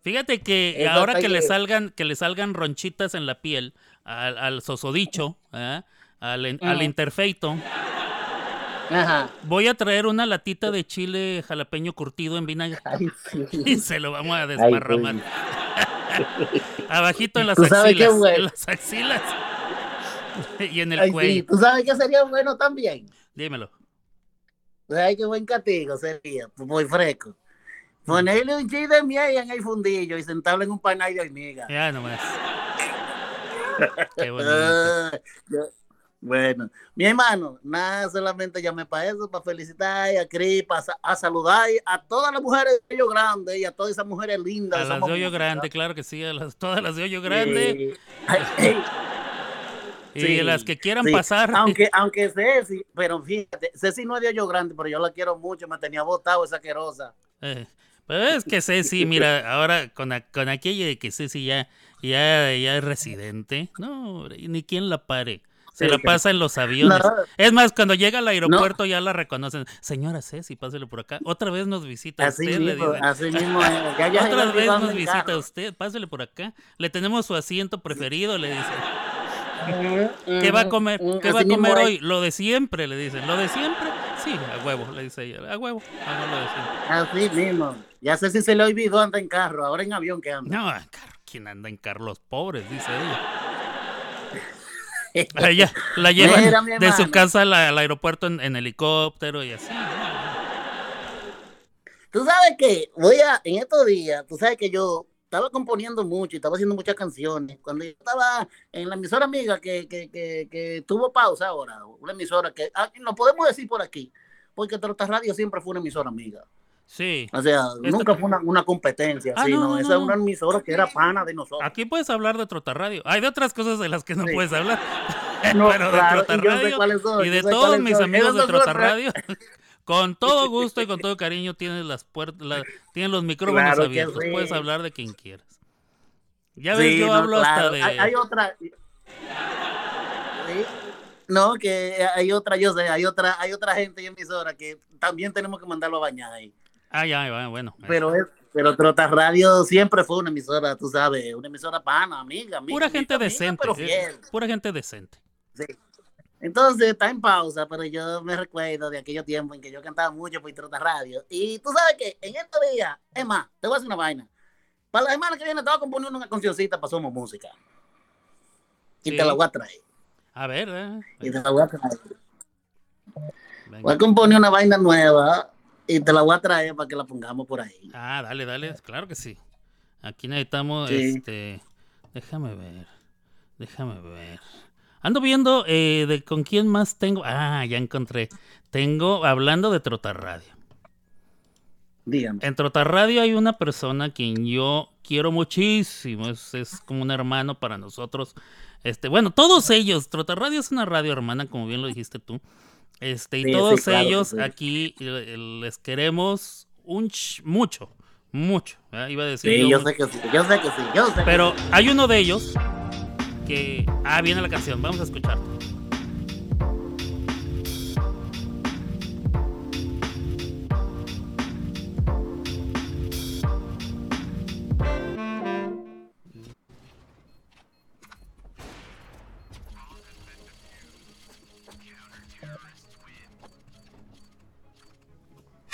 Fíjate que ahora que le talle- salgan, que le salgan ronchitas en la piel al, al sosodicho, ¿ah? al, al interfeito, Ajá. voy a traer una latita de chile jalapeño curtido en vinagre. Y se lo vamos a Ay, desparramar. güey. Abajito en las axilas. En las axilas. y en el Ay, sí, cuello. ¿Tú sabes que sería bueno también? Dímelo. ¿Tú sabes qué buen castigo sería? Muy fresco. Ponerle un chile de miel en el fundillo y sentarlo en un panal de hormiga. Ya nomás. Qué bonito. Ah, Bueno, mi hermano, nada, solamente llamé para eso, para felicitar a Cris, para a saludar a todas las mujeres de hoyo grande y a todas esas mujeres lindas. A las de hoyo grande, claro que sí, a las, todas las de hoyo grande. Sí. Y Sí, las que quieran sí. pasar. Aunque, aunque Ceci, pero fíjate, Ceci no es de hoyo grande, pero yo la quiero mucho, me tenía botado esa querosa. Eh, pero es que Ceci, mira, ahora con, a- con aquello de que Ceci ya, ya, ya es residente, no, ni quien la pare. Se Sí, la pasa en los aviones. No. Es más, cuando llega al aeropuerto ya la reconocen. Señora Ceci, pásele por acá. Otra vez nos visita Así usted, le mismo, así mismo es. Ya- ya Otra vez nos visita usted, pásele por acá. Le tenemos su asiento preferido, le dicen. ¿Qué va a comer? ¿Qué va a comer hoy? Lo de siempre, le dicen. ¿Lo de siempre? Sí, a huevo, le dice ella. A huevo, a huevo lo de siempre. Así mismo. Ya sé si se le olvidó anda en carro, ahora en avión que anda. No, carro, ¿quién anda en Carlos Pobres? Dice ella. La Mira, mi de su casa al, al aeropuerto en, en helicóptero y así. Tú sabes que voy a, en estos días, tú sabes que yo estaba componiendo mucho y estaba haciendo muchas canciones. Cuando yo estaba en la emisora amiga que, que, que, que tuvo pausa ahora, una emisora que, ah, lo podemos decir por aquí, porque Trota Radio siempre fue una emisora amiga. Sí. O sea, nunca fue una, una competencia, Ah, sí, no, no, no, esa no. es una emisora que era pana de nosotros. Aquí puedes hablar de Trota Radio. Hay de otras cosas de las que no Sí. puedes hablar. No, Pero de claro, Trota y yo sé Radio y de todos mis son. amigos de Trota. Radio. Con todo gusto y con todo cariño tienes las puertas, la- tienes los micrófonos Claro abiertos. sí. Puedes hablar de quien quieras. Ya ves, Sí, yo no, hablo hasta de. Hay, hay otra. Sí. No, que hay otra, yo sé, hay otra, hay otra gente y emisora que también tenemos que mandarlo a bañar ahí. Ah, ya, bueno. Pero es, pero Trota Radio siempre fue una emisora, tú sabes, una emisora pana, amiga, amiga. Pura gente amiga, decente. pero eh, fiel. Pura gente decente. Sí. Entonces está en pausa, pero yo me recuerdo de aquellos tiempos en que yo cantaba mucho por Trota Radio. Y tú sabes que en estos días, es más, te voy a decir una vaina. Para la semana que viene te voy a componer una cancioncita para Somos Música. Y Sí. te la voy a traer. A ver, eh. Y te la voy a traer. Voy a componer una vaina nueva y te la voy a traer para que la pongamos por ahí. Ah, dale, dale, claro que sí. Aquí necesitamos, Sí. este, déjame ver, déjame ver. Ando viendo eh, de con quién más tengo. Ah, ya encontré. Tengo, hablando de Trota Radio. Dígame. En Trota Radio hay una persona a quien yo quiero muchísimo. Es, es como un hermano para nosotros. Este, bueno, todos ellos. Trota Radio es una radio hermana, como bien lo dijiste tú. Este, y Sí, sí, todos claro ellos sí. aquí les queremos un ch- mucho, mucho. Iba a decir Sí, yo yo sé que sí, yo sé que sí, yo sé que Pero hay uno de ellos que. Ah, viene la canción, vamos a escuchar.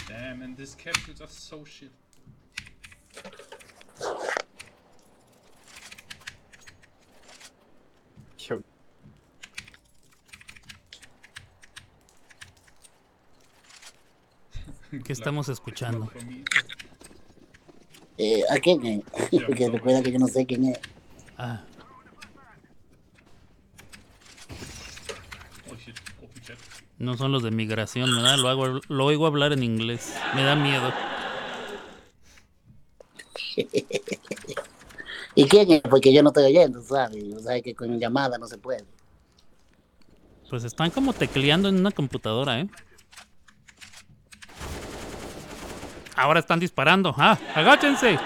Damn, and these capsules are so shit. ¿Qué estamos escuchando? Eh, ¿A quién? Porque recuerda que yo no sé quién es. Ah, no son los de migración, ¿verdad? Lo, hago, lo oigo hablar en inglés. Me da miedo. ¿Y quién es? Porque yo no estoy oyendo, ¿sabes? O sea, que con llamada no se puede. Pues están como tecleando en una computadora, ¿eh? Ahora están disparando. ¡Ah! ¡Agáchense!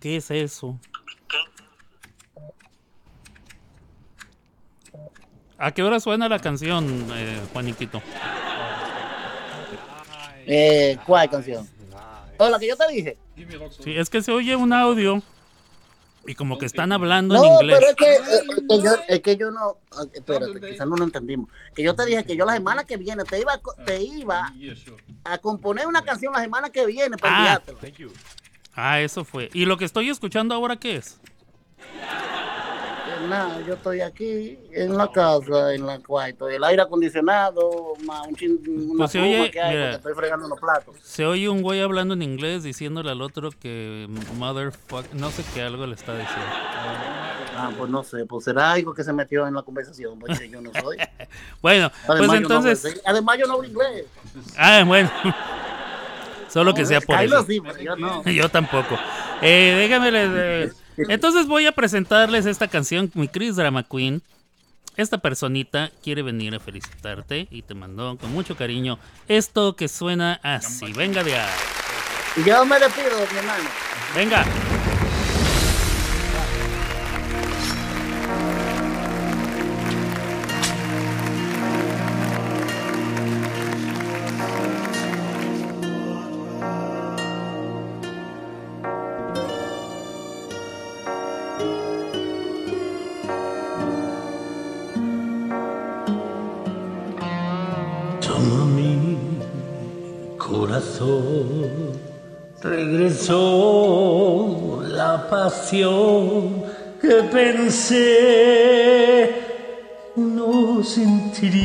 ¿Qué es eso? ¿A qué hora suena la canción, eh, Juaniquito? Eh, ¿Cuál canción? ¿O la que yo te dije? Sí, es que se oye un audio y como que están hablando No, en inglés. pero es que, eh, es que yo, es que yo no. ah, Espérate, quizás no lo entendimos. Que yo te dije que yo la semana que viene te iba, te iba a componer una canción la semana que viene para Ah. enviártela. Ah, eso fue. ¿Y lo que estoy escuchando ahora qué es? Nada, yo estoy aquí en la casa, en la cuarto. El aire acondicionado, más un chin, una Pues se oye, que hay mira. porque estoy fregando los platos. Se oye un güey hablando en inglés diciéndole al otro que motherfuck, no sé qué algo le está diciendo. Ah, pues no sé, pues será algo que se metió en la conversación, porque yo no soy. Bueno, pues Además, yo no entonces, además yo no hablo inglés. ah, bueno. Solo que sea por eso. sí, yo no. Yo tampoco. Eh, déjame les- eh, Entonces voy a presentarles esta canción, mi Chris Drama Queen. Esta personita quiere venir a felicitarte y te mandó con mucho cariño esto que suena así. Venga de ahí. Yo me despido, mi hermano. Venga. Corazón, regresó la pasión que pensé no sentiría.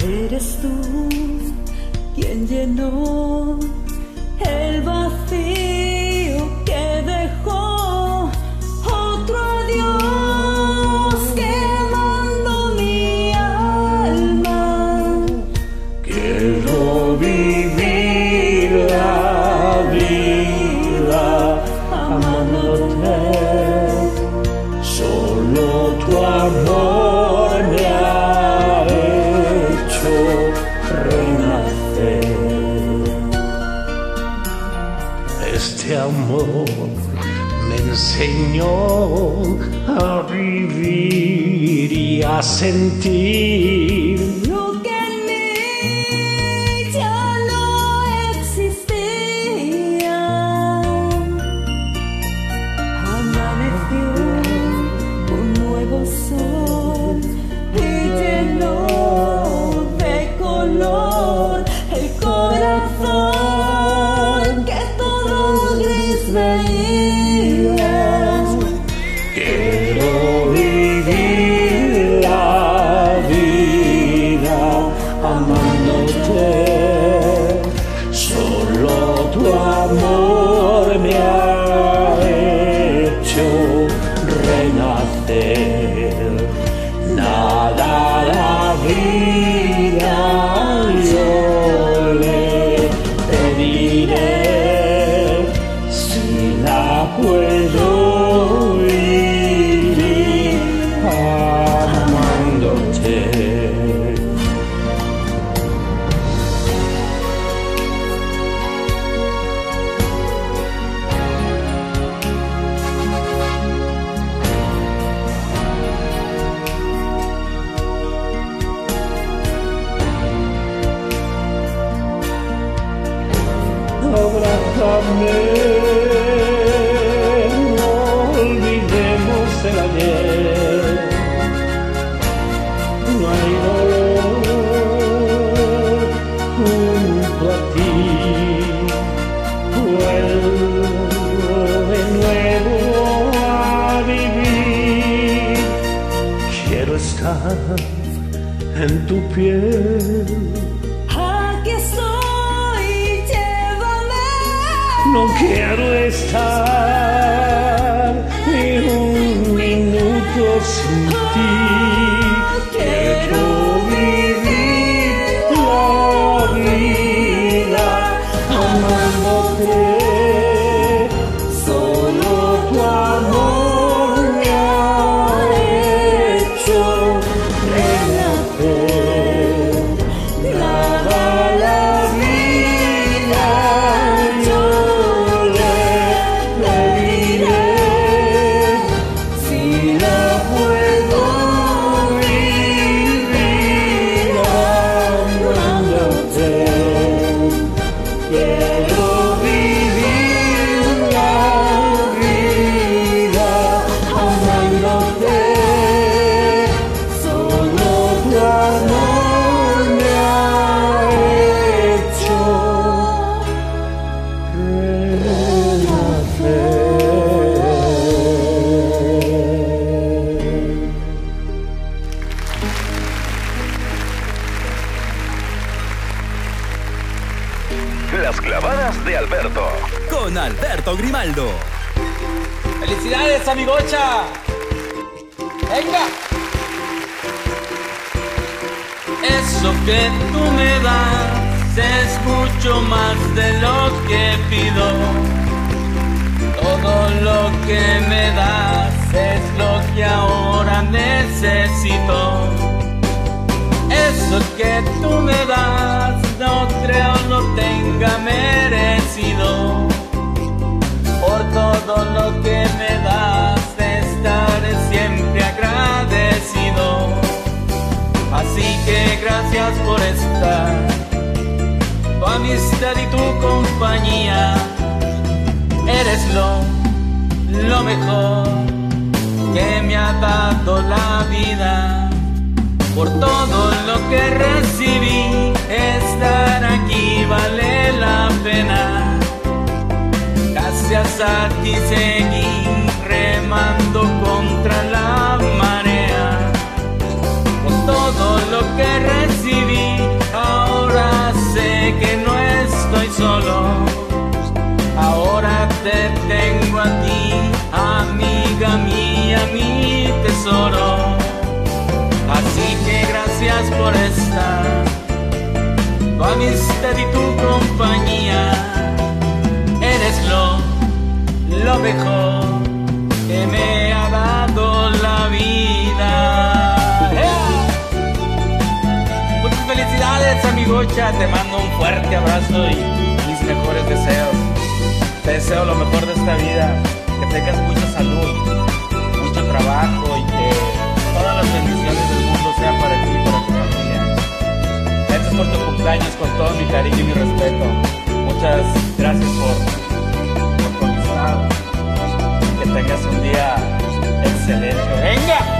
Eres tú quien llenó el vacío a vivir y a sentir. Lo que en mí ya no existía. Amaneció un nuevo sol y llenó de color el corazón que todo gris veía. te mando un fuerte abrazo y mis mejores deseos. Te deseo lo mejor de esta vida, que tengas mucha salud, mucho trabajo y que todas las bendiciones del mundo sean para ti y para tu familia. Gracias por tu cumpleaños con todo mi cariño y mi respeto. Muchas gracias por, por tu amistad. Que tengas un día excelente. ¡Venga!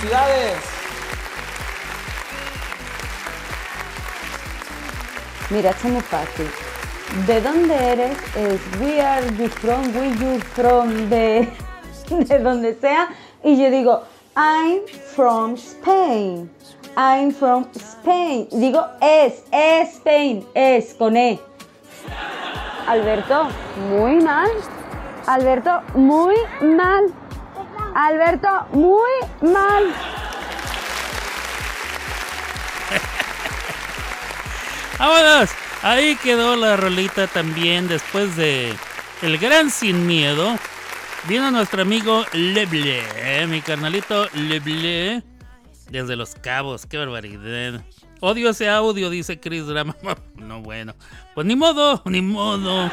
¡Felicidades! Mira, esto es muy fácil. ¿De dónde eres? Es We are you from, we you from, de, de donde sea. Y yo digo, I'm from Spain. I'm from Spain. Digo es, es Spain, es con E. Alberto, muy mal. Alberto, muy mal. Alberto, muy mal. ¡Vámonos! Ahí quedó la rolita también después de El Gran Sin Miedo. Vino nuestro amigo Leble, mi carnalito Leble, desde Los Cabos. ¡Qué barbaridad! Odio ese audio, dice Chris Drama. No, bueno. Pues ni modo, ni modo.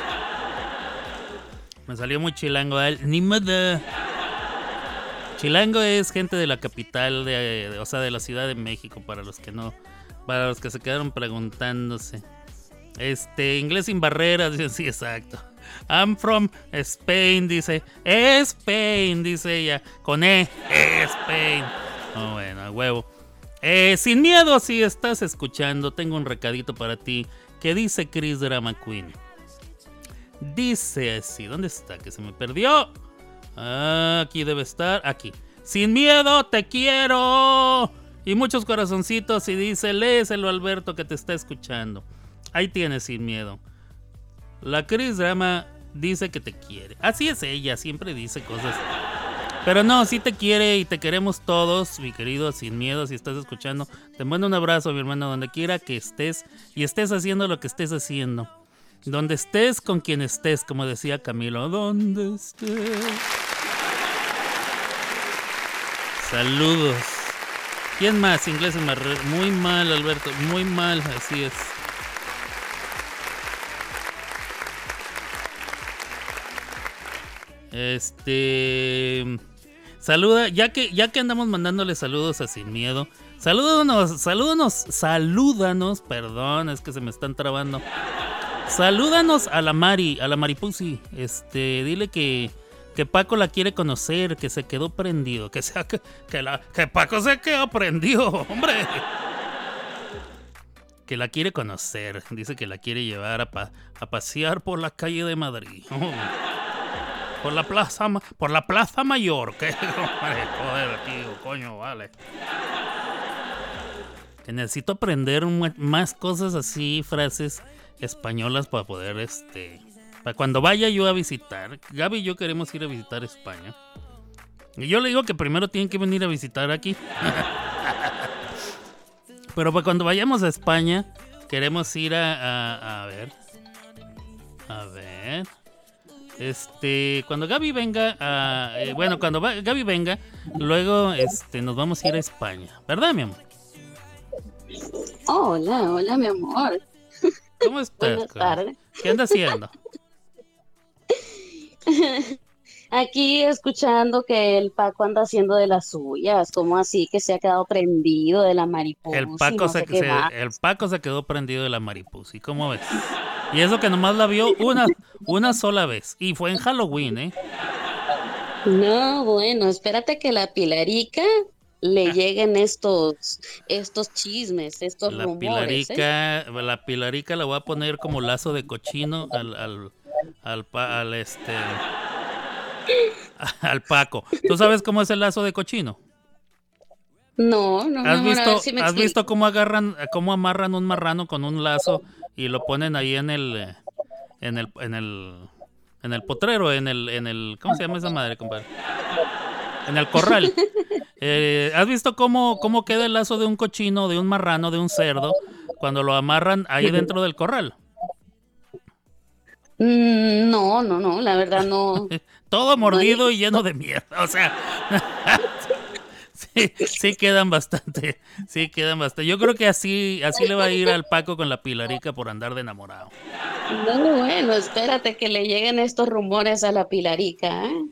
Me salió muy chilango él. Ni modo. Chilango es gente de la capital, de, o sea, de la Ciudad de México, para los que no, para los que se quedaron preguntándose. Este, inglés sin barreras, dice, sí, exacto. I'm from Spain, dice. Spain, dice ella. Con E, Spain. Oh, bueno, a huevo. Eh, sin miedo, si estás escuchando, tengo un recadito para ti que dice Chris Drama Queen. Dice así, ¿dónde está? Que se me perdió. Ah, aquí debe estar, aquí. Sin miedo, te quiero. Y muchos corazoncitos y dice, léeselo Alberto que te está escuchando. Ahí tienes sin miedo. La Chris Drama dice que te quiere. Así es ella, siempre dice cosas. Pero no, sí te quiere y te queremos todos, mi querido, sin miedo, si estás escuchando. Te mando un abrazo, mi hermano, donde quiera que estés y estés haciendo lo que estés haciendo. Donde estés, con quien estés, como decía Camilo. Donde estés. Saludos. ¿Quién más? Inglés Muy mal, Alberto. Muy mal, así es. Este. Saluda, ya que, ya que andamos mandándole saludos a Sin Miedo. Salúdanos, salúdanos, salúdanos, perdón, es que se me están trabando. Salúdanos a la Mari, a la Maripusi. Este, dile que, que Paco la quiere conocer, que se quedó prendido, que sea que, que que Paco se quedó prendido, hombre. Que la quiere conocer, dice que la quiere llevar a, pa- a pasear por la calle de Madrid. Por la plaza, por la plaza mayor, que hombre, joder, tío, coño, vale. Que necesito aprender más cosas así, frases españolas para poder, este, para cuando vaya yo a visitar. Gaby y yo queremos ir a visitar España. Y yo le digo que primero tienen que venir a visitar aquí. Pero para cuando vayamos a España, queremos ir a, a, ver. A ver. Este, cuando Gaby venga, a, eh, bueno, cuando Gaby venga, luego este, nos vamos a ir a España, ¿verdad, mi amor? Hola, hola, mi amor. ¿Cómo estás? Buenas tardes. ¿Qué andas haciendo? Aquí escuchando que el Paco anda haciendo de las suyas, como así que se ha quedado prendido de la mariposa. El Paco, no se, se- el Paco se quedó prendido de la mariposa. ¿Y cómo ves? Y eso que nomás la vio una, una sola vez. Y fue en Halloween, ¿eh? No, bueno, espérate que la Pilarica. Le lleguen estos, estos chismes, estos La rumores. ¿eh? pilarica, la pilarica la voy a poner como lazo de cochino al, al, al, pa- al este al Paco. ¿Tú sabes cómo es el lazo de cochino? No, no, ¿Has no, visto, ver si me has visto cómo agarran, cómo amarran un marrano con un lazo y lo ponen ahí en el eh, en el en el en el potrero, en el en el ¿cómo se llama esa madre, compadre? En el corral. Eh, ¿Has visto cómo, cómo queda el lazo de un cochino, de un marrano, de un cerdo, cuando lo amarran ahí dentro del corral? Mm, No, no, no, la verdad no. Todo mordido y lleno de mierda. O sea, sí, sí quedan bastante. Sí quedan bastante. Yo creo que así, así le va a ir al Paco con la pilarica por andar de enamorado. No, bueno, espérate que le lleguen estos rumores a la Pilarica, ¿eh?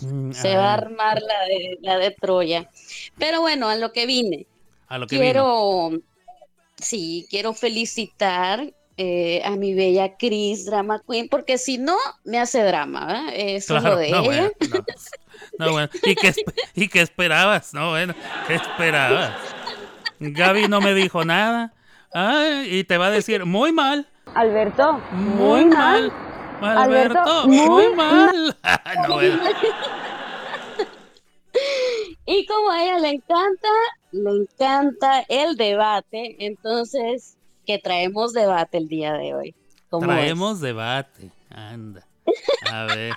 Mm, Se va a armar la de, la de Troya. Pero bueno, a lo que vine. A lo que vino. Quiero, sí, quiero felicitar eh, a mi bella Cris Drama Queen, porque si no, me hace drama, es lo de no, ella. bueno, no. No, bueno. ¿Y qué, ¿Y qué esperabas? No, bueno, ¿qué esperabas? Gaby no me dijo nada. Ay, y te va a decir, muy mal. Alberto, Muy mal. Alberto, muy mal. no, bueno. Y como a ella le encanta, le encanta el debate, entonces, que traemos debate el día de hoy. Traemos debate. Anda. A ver.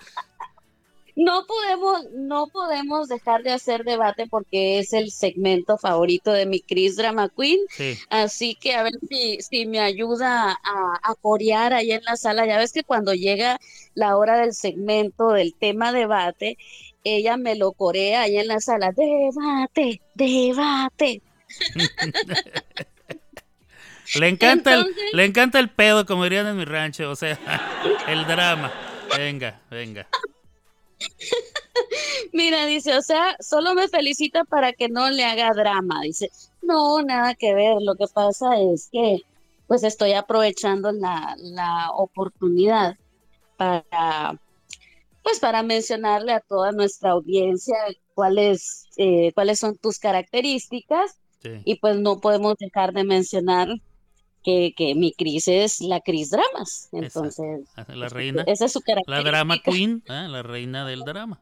No podemos, no podemos dejar de hacer debate porque es el segmento favorito de mi Chris Drama Queen. Sí. Así que a ver si, si me ayuda a, a corear ahí en la sala. Ya ves que cuando llega la hora del segmento del tema debate, ella me lo corea ahí en la sala. Debate, debate. Le encanta, el, le encanta el pedo, como dirían en mi rancho. O sea, el drama. Venga, venga. Mira, dice, o sea, solo me felicita para que no le haga drama. Dice, no, nada que ver. Lo que pasa es que, pues, estoy aprovechando la, la oportunidad para, pues, para mencionarle a toda nuestra audiencia cuáles, eh, cuáles son tus características. Sí. Y pues no podemos dejar de mencionar que, que mi Cris es la Cris Dramas. Entonces, La reina. esa es su La característica. drama queen, ¿eh? la reina del drama.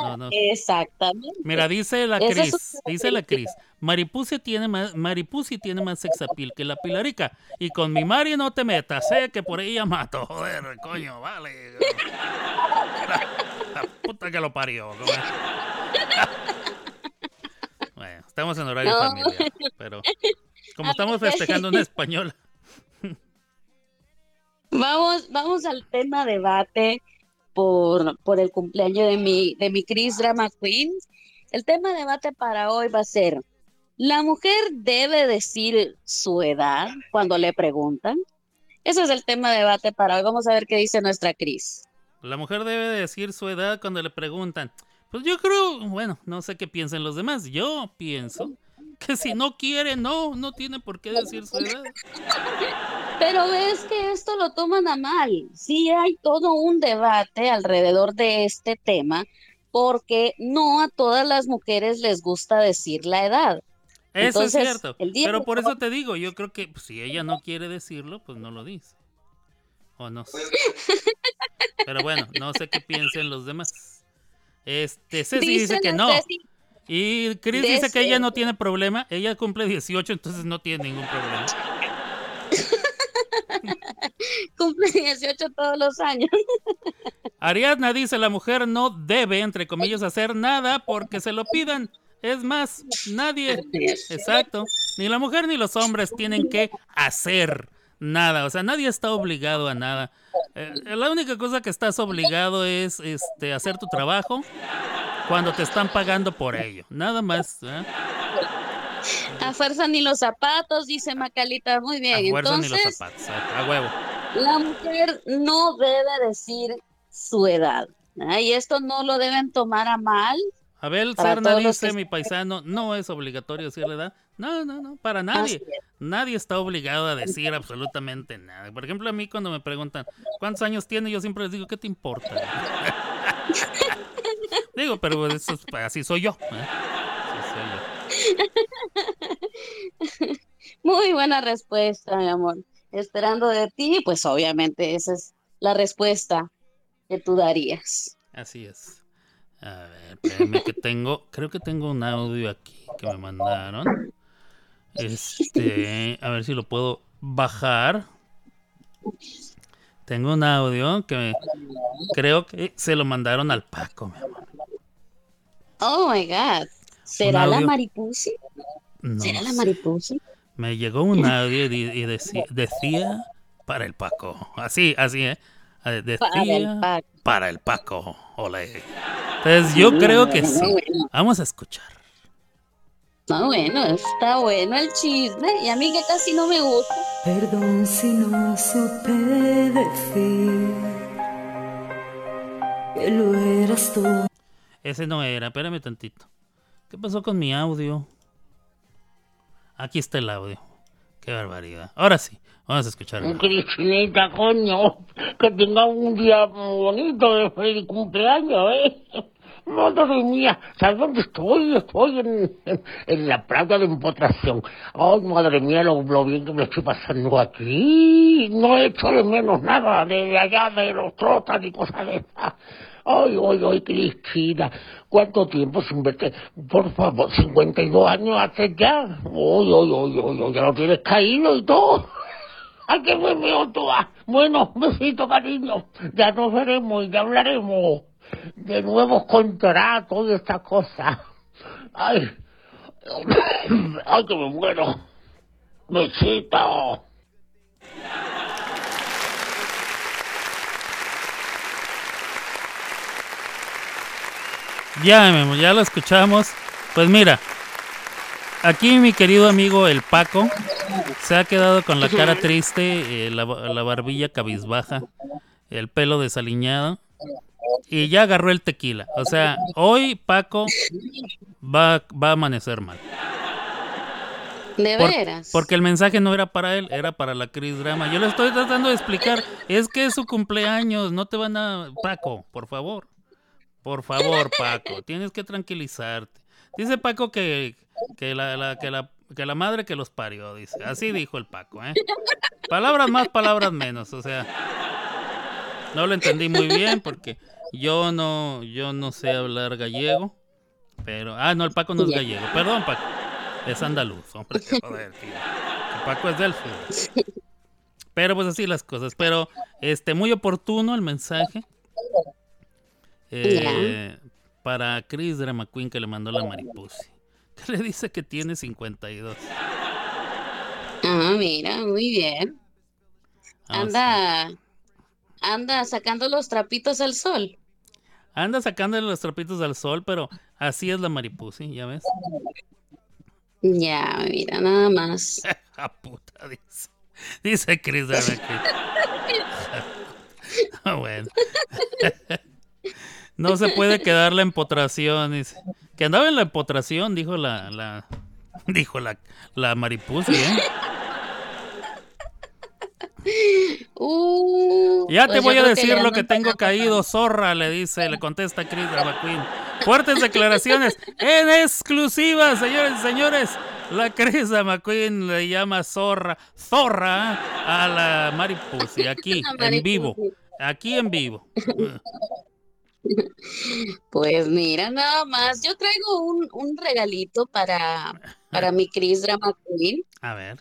La- No, no. Exactamente. Mira, dice la Cris, dice la Cris, Maripusi tiene más, Maripusi tiene más sexapil que la Pilarica. Y con mi Mari no te metas, sé que por ella mato. Joder, coño, vale. La, la puta que lo parió. Bueno, estamos en horario No. familiar, pero como estamos festejando una española. Vamos, vamos al tema debate por, por el cumpleaños de mi, de mi Chris Drama Queen. El tema debate para hoy va a ser, ¿la mujer debe decir su edad cuando le preguntan? Ese es el tema debate para hoy. Vamos a ver qué dice nuestra Cris. La mujer debe decir su edad cuando le preguntan. Pues yo creo, bueno, no sé qué piensan los demás. Yo pienso que si no quiere, no, no tiene por qué decir su edad. Pero ves que esto lo toman a mal. Sí hay todo un debate alrededor de este tema porque no a todas las mujeres les gusta decir la edad. Eso Entonces, es cierto. Pero por eso te digo, yo creo que pues, si ella no quiere decirlo, pues no lo dice. O no sé. Pero bueno, no sé qué piensen los demás. Este, Ceci dice Dice que no. Ceci- Y Chris dice que ella no tiene problema. Ella cumple 18, entonces no tiene ningún problema. Cumple 18 todos los años. Ariadna dice, la mujer no debe, entre comillas, hacer nada porque se lo pidan. Es más, nadie, exacto, ni la mujer ni los hombres tienen que hacer nada. O sea, nadie está obligado a nada. Eh, la única cosa que estás obligado es este, hacer tu trabajo cuando te están pagando por ello. Nada más. ¿eh? A fuerza ni los zapatos, dice Macalita. Muy A bien. fuerza ni los Entonces, zapatos. A, a huevo. la mujer no debe decir su edad. ¿ah? Y esto no lo deben tomar a mal. Abel Serna dice, que- mi paisano, no es obligatorio decir la edad. No, no, no, para nadie. Nadie está obligado a decir absolutamente nada. Por ejemplo, a mí cuando me preguntan, ¿cuántos años tiene? Yo siempre les digo, ¿qué te importa? digo, pero eso es- así soy yo. ¿eh? Así soy yo. Muy buena respuesta, mi amor. Esperando de ti, pues obviamente esa es la respuesta que tú darías. Así es. A ver, espérame que tengo, creo que tengo un audio aquí que me mandaron. Este, a ver si lo puedo bajar. Tengo un audio que me- creo que se lo mandaron al Paco, mi amor. Oh my God. ¿Será la maripusi? No ¿Será la maripusi? Me llegó un audio y, decía para el Paco. Así, así, ¿eh? Eh, Para el Decía Paco. para el Paco. Ole. Entonces yo creo que sí. Vamos a escuchar. No, bueno, está bueno el chisme. Y a mí que casi no me gusta. Perdón si no supe decir que lo eras tú. Ese no era, espérame tantito. ¿Qué pasó con mi audio? Aquí está el audio. Qué barbaridad. Ahora sí, vamos a escucharlo. Cristinita, coño, que tenga un día bonito de feliz cumpleaños, ¿eh? Madre mía, ¿sabes dónde estoy? Estoy en, la playa de empotración. Ay, madre mía, lo, lo bien que me estoy pasando aquí. No he hecho de menos nada de allá de los trotas ni cosas de esas. Ay, ay, ay, Cristina, ¿cuánto tiempo sin verte? Por favor, 52 años hace ya. Ay, ay, ay, ay, ya lo tienes caído y todo. Ay, qué me veo toda. Bueno, besito, cariño. Ya nos veremos y ya hablaremos de nuevos contratos y estas cosas. Ay, ay, que me muero. Besito. Ya, ya lo escuchamos. Pues mira, aquí mi querido amigo el Paco se ha quedado con la cara triste, eh, la barbilla cabizbaja, el pelo desaliñado y ya agarró el tequila. O sea, hoy Paco va, va a amanecer mal. De Por- veras. porque el mensaje no era para él, era para la Cris Drama. Yo le estoy tratando de explicar, es que es su cumpleaños, no te van a... Paco, por favor. Por favor, Paco, tienes que tranquilizarte. Dice Paco que, que, la, la- que, la, que la madre que los parió, dice. Así dijo el Paco, ¿eh? Palabras más, palabras menos, o sea... No lo entendí muy bien porque yo no, yo no sé hablar gallego, pero... Ah, no, el Paco no es gallego, perdón, Paco. Es andaluz, hombre, qué joder, tío. Que Paco es del fútbol. Pero pues así las cosas. Pero este muy oportuno el mensaje. eh, para Chris Drama Queen que le mandó la mariposa. Que le dice que tiene 52. Ah, mira, muy bien. Ah, Anda, anda sacando los trapitos al sol. Anda sacándole los trapitos al sol, pero así es la mariposa, ¿ya ves? Ya, mira, nada más. A puta, dice. Dice Chris. Ah, bueno. No se puede quedar la empotración. dice. Que andaba en la empotración, dijo la, la dijo la, la mariposa, ¿eh? Uh, Ya te pues voy yo a decir lo que tengo caído, zorra, le dice, le contesta Chris Drama Queen. Fuertes declaraciones en exclusiva, señores y señores. La Chris Drama Queen le llama zorra, zorra a la mariposa. Aquí, en vivo. Aquí en vivo. Pues mira, nada más. Yo traigo un, un regalito para, para mi Chris Drama Queen. A ver.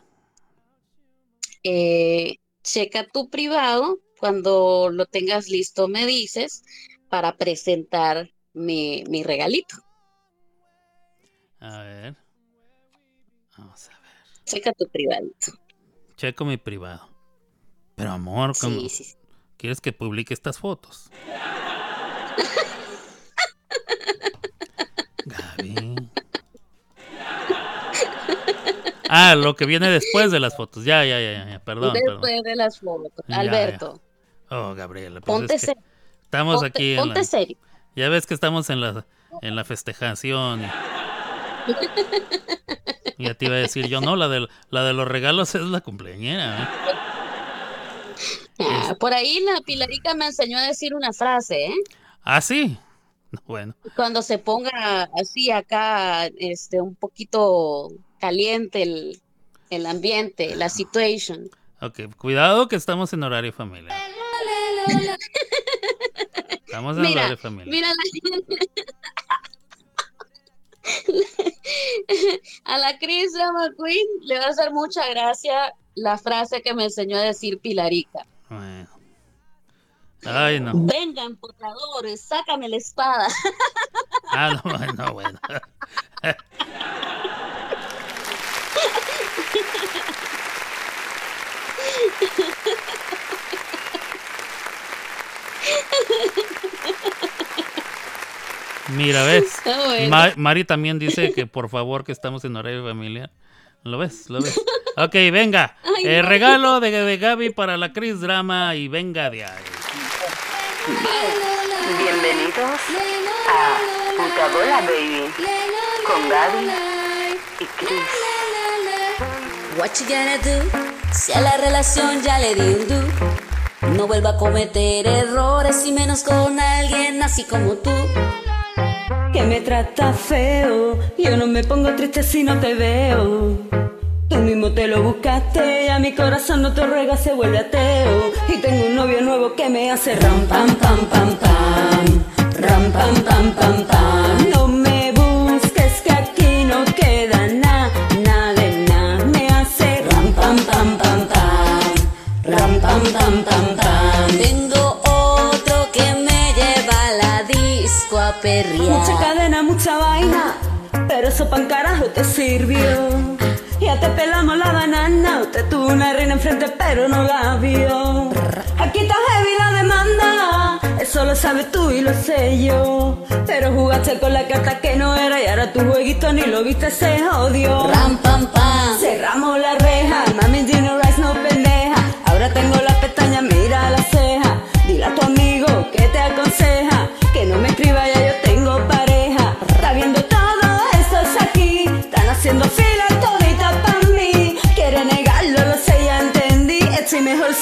Eh, checa tu privado. Cuando lo tengas listo, me dices para presentar mi, mi regalito. A ver. Vamos a ver. Checa tu privadito. Checo mi privado. Pero amor, ¿cómo? Sí, sí. ¿Quieres que publique estas fotos? Gaby. Ah, lo que viene después de las fotos. Ya, ya, ya, ya. Perdón, perdón. Después de las fotos. Alberto, ya. Oh, Gabriela, pues ponte es que serio. estamos ponte- aquí en ponte la... serio. Ya ves que estamos en la en la festejación. Y, ya te iba a decir yo, no, la de, la de los regalos es la cumpleañera. ¿eh? Ah, por ahí la Pilarica me enseñó a decir una frase, ¿eh? Ah, sí. Bueno, Cuando se ponga así acá, este, un poquito caliente el, el ambiente, la situation. ok, cuidado que estamos en horario familiar. Estamos en Mira, horario familiar. mira la- a la Chris Drama Queen le va a hacer mucha gracia la frase que me enseñó a decir Pilarica. Bueno. Ay, no. Venga, empotradores, sácame la espada. Ah, no, no, bueno. Mira, ¿ves? Bueno. Ma- Mari también dice que por favor que estamos en horario familiar. ¿Lo ves? ¿Lo ves? Ok, venga. Ay, Eh, no. regalo de, de Gaby para la Chris Drama y venga de ahí. Bienvenidos a Puta Bola Baby con Gaby y Chris. What you gonna do? Si a la relación ya le di un do. No vuelva a cometer errores y menos con alguien así como tú. que me trata feo. Yo no me pongo triste si no te veo. Tú mismo te lo buscaste, a mi corazón no te ruega, se vuelve ateo. Y tengo un novio nuevo que me hace ram, pam, pam, pam, pam. tam, tam, tam, tam. Tengo otro que me lleva a la disco a perrear. Mucha cadena, mucha vaina, pero eso pan carajo te sirvió. Ya te pelamos la banana, usted tuvo una reina enfrente pero no la vio. Aquí está heavy la demanda, eso lo sabes tú y lo sé yo. Pero jugaste con la carta que no era y ahora tu jueguito ni lo viste, se jodió. Ram, pam, pam. Cerramos la reja, mami,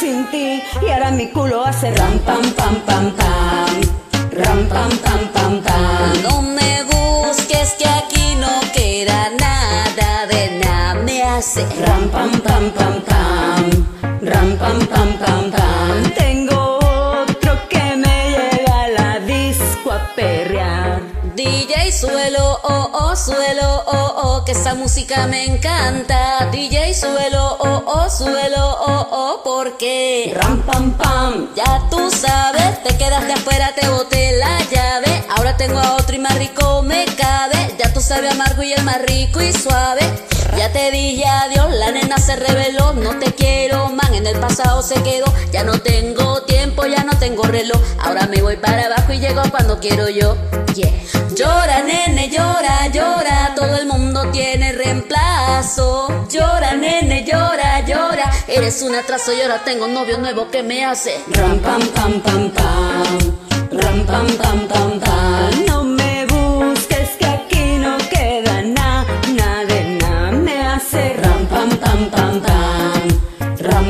sin ti y ahora mi culo hace ram pam pam pam pam. Ram pam pam pam pam. No me busques que aquí no queda nada de nada me hace Ram pam pam pam pam. Esa música me encanta. DJ suelo, oh, oh, suelo, oh, oh, porque Ram pam pam. ya tú sabes, te quedaste afuera, te boté la llave. Ahora tengo a otro y más rico me cabe. Ya tú sabes amargo y el más rico y suave. Ya te dije adiós, la nena se reveló. No te quiero, man, en el pasado se quedó. Ya no tengo tiempo, ya no tengo reloj. Ahora me voy para abajo y llego cuando quiero yo. Yeah. Llora, nene, llora, llora. Todo el mundo tiene reemplazo. Llora, nene, llora, llora. Eres un atraso y ahora tengo un novio nuevo que me hace. Ram pam pam pam pam. Ram pam pam pam pam. No me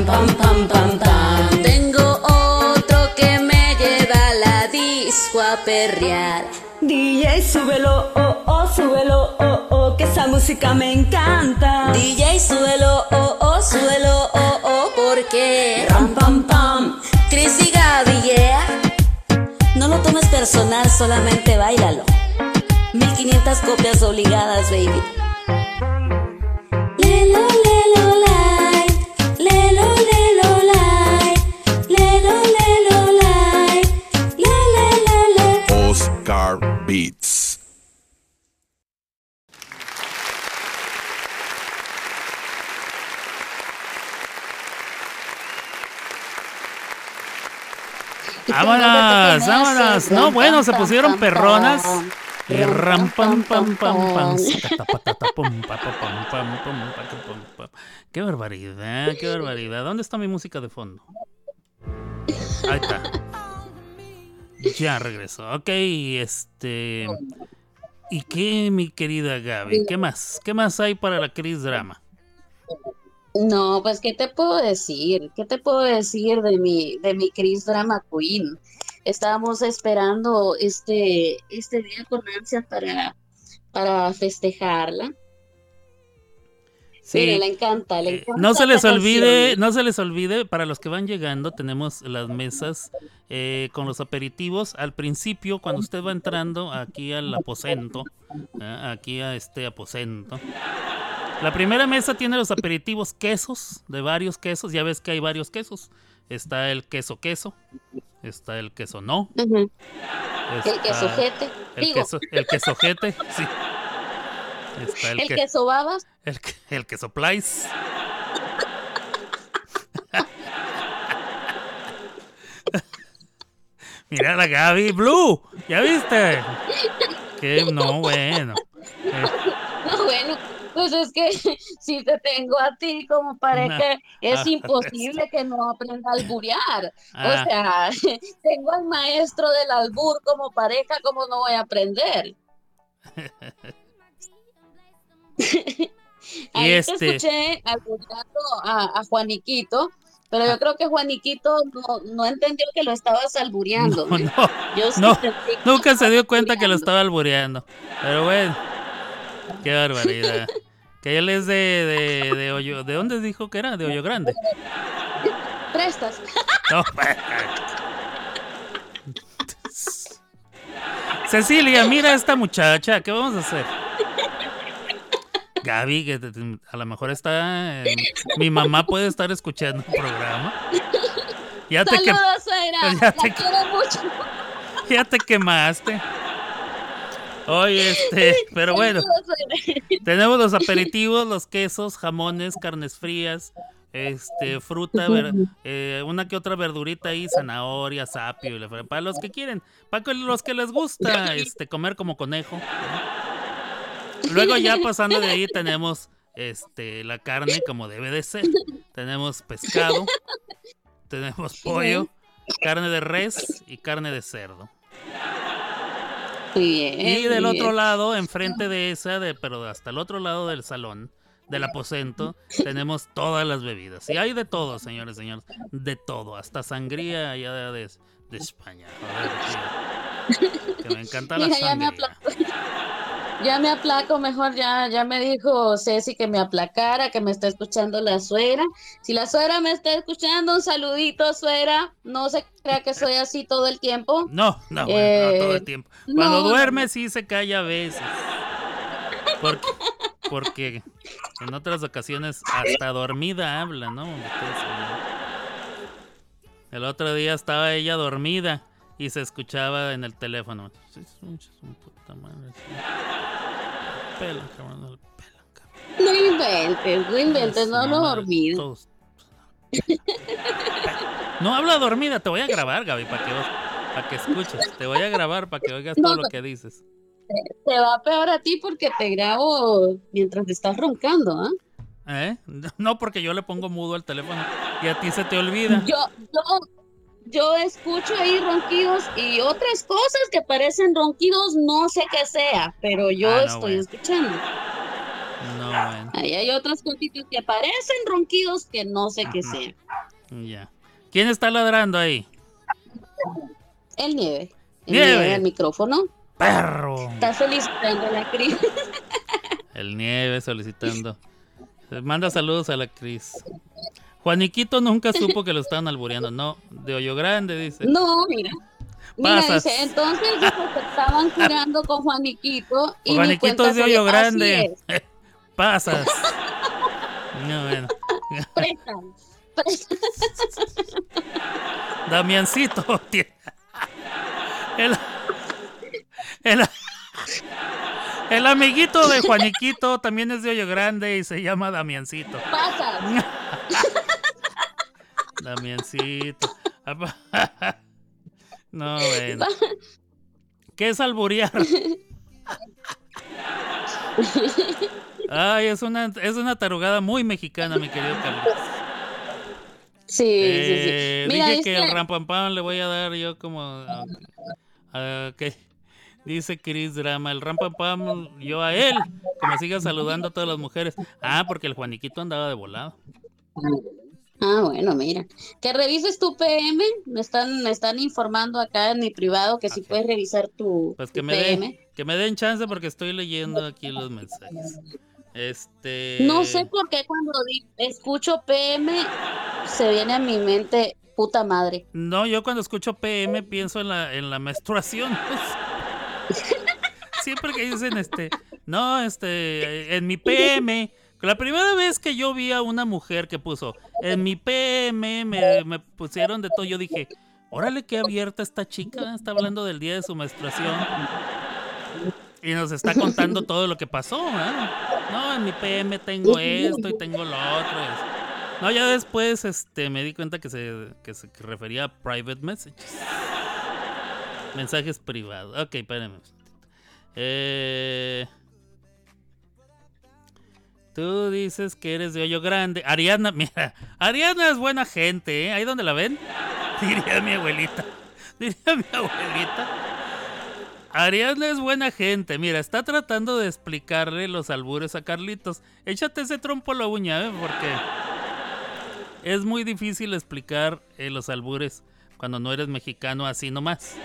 pam. Pam pam pam pam. Tengo otro que me lleva a la disco a perrear. DJ, súbelo, oh, oh, súbelo, oh, oh, que esa música me encanta. DJ, suelo, oh, oh, suelo, oh, oh, porque Ram pam pam. Chris y Gaby, yeah. No lo tomes personal, solamente bailalo. 1500 copias obligadas, baby. Lelo, lelo, lai. Oscar Beats. Vámonos, vámonos. No, bueno, se pusieron perronas. Y ram, pam, pam, pam, pam. Qué barbaridad, qué barbaridad. ¿Dónde está mi música de fondo? Ahí está. Ya regresó. Ok, este. ¿Y qué, mi querida Gaby? ¿Qué más? ¿Qué más hay para la Cris Drama? No, pues, ¿qué te puedo decir? ¿Qué te puedo decir de mi, de mi Chris Drama Queen? Estábamos esperando este, este día con ansia para, para festejarla. Sí. Mire, le encanta, le Eh, encanta. No se les olvide, canción. no se les olvide, para los que van llegando, tenemos las mesas eh, con los aperitivos. Al principio, cuando usted va entrando aquí al aposento, ¿eh? aquí a este aposento. La primera mesa tiene los aperitivos quesos, de varios quesos. Ya ves que hay varios quesos. Está el queso queso, está el queso no. El está quesojete, El digo. queso, el quesojete, sí. Está el, El que- queso babas. el, que- el plies. Mira la Gaby Blue, ¿ya viste? Que no, bueno. Eh, No, bueno, pues es que si te tengo a ti como pareja, No. es Ah, imposible que no aprenda a alburear. Ah. O sea, tengo al maestro del albur como pareja, ¿cómo no voy a aprender? Ahí te este- escuché a, a Juaniquito, pero yo creo que Juaniquito no, no entendió que lo estabas albureando. No, Yo sí nunca se dio cuenta que lo estaba albureando. Pero bueno, qué barbaridad. Que él es de, de, de Hoyo. ¿De dónde dijo que era? De Hoyo Grande. Prestas. No, Cecilia, mira a esta muchacha, ¿qué vamos a hacer? Gaby, que a lo mejor está. mi mamá puede estar escuchando el programa. Ya te, Zaira. ya La te- quiero mucho. ya te quemaste. Oye, este, pero bueno, tenemos los aperitivos, los quesos, jamones, carnes frías, este, fruta, ver- eh, una que otra verdurita ahí, zanahoria, sapio, la para los que quieren, para los que les gusta, este, comer como conejo. ¿no? Luego ya pasando de ahí tenemos, este, la carne como debe de ser. Tenemos pescado, tenemos pollo, carne de res y carne de cerdo. Muy bien. Y del otro bien. lado, enfrente de esa, de, pero hasta el otro lado del salón, del aposento, tenemos todas las bebidas. Y hay de todo, señores, señores. De todo. Hasta sangría allá de, de, de España. Joder. Que me encanta la Mira, ya me sangría. Ya me aplaco mejor, ya, ya me dijo Ceci que me aplacara, que me está escuchando la suegra. Si la suegra me está escuchando, un saludito, suegra. No se crea que soy así todo el tiempo. No, no, bueno, no Eh, todo el tiempo. Cuando no, duerme sí se calla a veces. Porque, porque en otras ocasiones hasta dormida habla, ¿no? El otro día estaba ella dormida y se escuchaba en el teléfono. Puta madre. Pelan, cabrón, no le No inventes, no inventes, no lo madre, dormido. todos. No habla dormida, te voy a grabar, Gaby, para que, para que escuches. Te voy a grabar para que oigas todo lo que dices. Te va peor a ti porque te grabo mientras estás roncando, ¿ah? ¿Eh? No, porque yo le pongo mudo al teléfono y a ti se te olvida. Yo, yo, yo escucho ahí ronquidos y otras cosas que parecen ronquidos, no sé qué sea, pero yo Ah, no, estoy bueno. escuchando. No, bueno, Ahí hay otras cositas que parecen ronquidos que no sé qué sea. ya. ¿Quién está ladrando ahí? El nieve. El Nieve. nieve al micrófono. Perro. Está felicitando a la Cris. El nieve solicitando. Manda saludos a la Cris. Juaniquito nunca supo que lo estaban albureando. No, de hoyo grande, dice. No, mira. Mira, Pasas. dice, entonces estaban curando con Juaniquito y ni Juaniquito es de hoyo grande. es. Pasas. No, bueno. Prestan, prestan. Damiancito. El, el, el amiguito de Juaniquito también es de hoyo grande y se llama Damiancito. Pasas. Damiancito. Apa- No, bueno. ¿Qué es alburear? Ay, es una, es una tarugada muy mexicana, mi querido Carlos. Sí, Eh, sí, sí. Mira, dije que el rampampam le voy a dar yo como... Dice Chris Drama, el rampampam yo a él, que me siga saludando a todas las mujeres. Ah, porque el Juaniquito andaba de volado. Ah, bueno, mira. Que revises tu PM. Me están, me están informando acá en mi privado que si puedes revisar tu, Pues tu me, PM. den, que me den chance porque estoy leyendo aquí los mensajes. Este... No sé por qué cuando escucho PM se viene a mi mente puta madre. No, yo cuando escucho PM pienso en la, en la menstruación. Siempre que dicen este, no, este, en mi PM. La primera vez que yo vi a una mujer que puso, en mi PM me, me pusieron de todo, yo dije, órale, qué abierta esta chica, está hablando del día de su menstruación. Y nos está contando todo lo que pasó, ¿verdad? No, en mi PM tengo esto y tengo lo otro. No, ya después este, me di cuenta que se, que se refería a private messages. Mensajes privados. Ok, espérenme. Eh, tú dices que eres de hoyo grande. Ariana, mira, Ariana es buena gente, ¿eh? Ahí donde la ven. Diría mi abuelita. Diría mi abuelita. Ariana es buena gente. Mira, está tratando de explicarle los albures a Carlitos. Échate ese trompo a la uña, ¿eh? Porque es muy difícil explicar eh, los albures cuando no eres mexicano así nomás.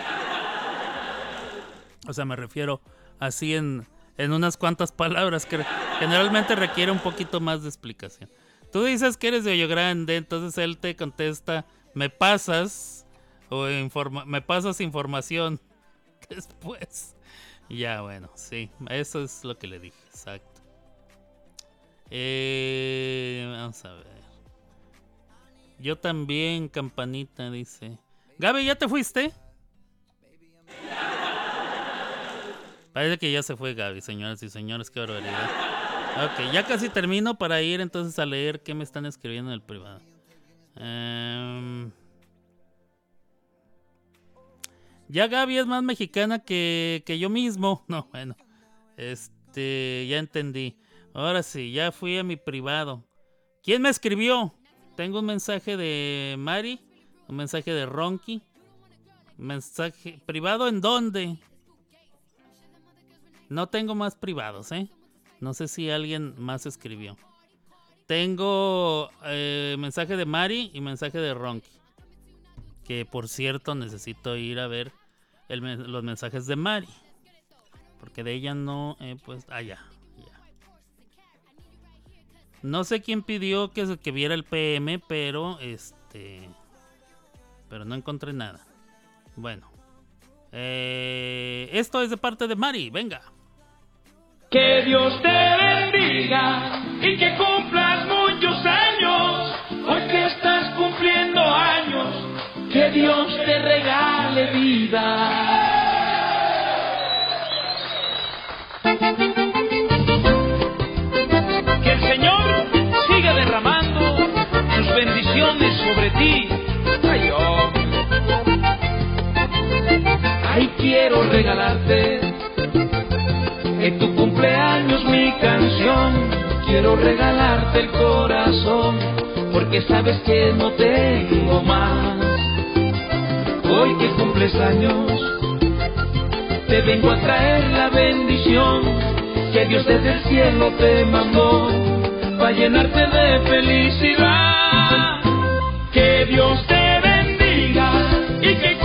O sea, me refiero así en, en unas cuantas palabras que generalmente requiere un poquito más de explicación. Tú dices que eres de Hoyo Grande, entonces él te contesta, me pasas o informa me pasas información después. Ya, bueno, sí, eso es lo que le dije, exacto. Eh, vamos a ver. Yo también, campanita, dice. Gaby, ¿ya te fuiste? Parece que ya se fue Gaby, señoras y señores, qué barbaridad. Ok, ya casi termino para ir entonces a leer qué me están escribiendo en el privado. Em, ya Gaby es más mexicana que, que yo mismo. No, bueno. Este, ya entendí. Ahora sí, ya fui a mi privado. ¿Quién me escribió? Tengo un mensaje de Mari, un mensaje de Ronky. Mensaje privado en dónde? No tengo más privados, ¿eh? No sé si alguien más escribió. Tengo eh, mensaje de Mari y mensaje de Ronky. Que por cierto necesito ir a ver los mensajes de Mari. Porque de ella no, eh, pues, ah, ya. No sé quién pidió que, que viera el PM, pero este. Pero no encontré nada. Bueno. Eh, esto es de parte de Mari, venga. Que Dios te bendiga y que cumplas muchos años. Hoy que estás cumpliendo años, que Dios te regale vida. Que el Señor siga derramando sus bendiciones sobre ti. Ay, oh. Ay, quiero regalarte en tu cumpleaños mi canción. Quiero regalarte el corazón, porque sabes que no tengo más. Hoy que cumples años, te vengo a traer la bendición que Dios desde el cielo te mandó para llenarte de felicidad. Que Dios te bendiga y que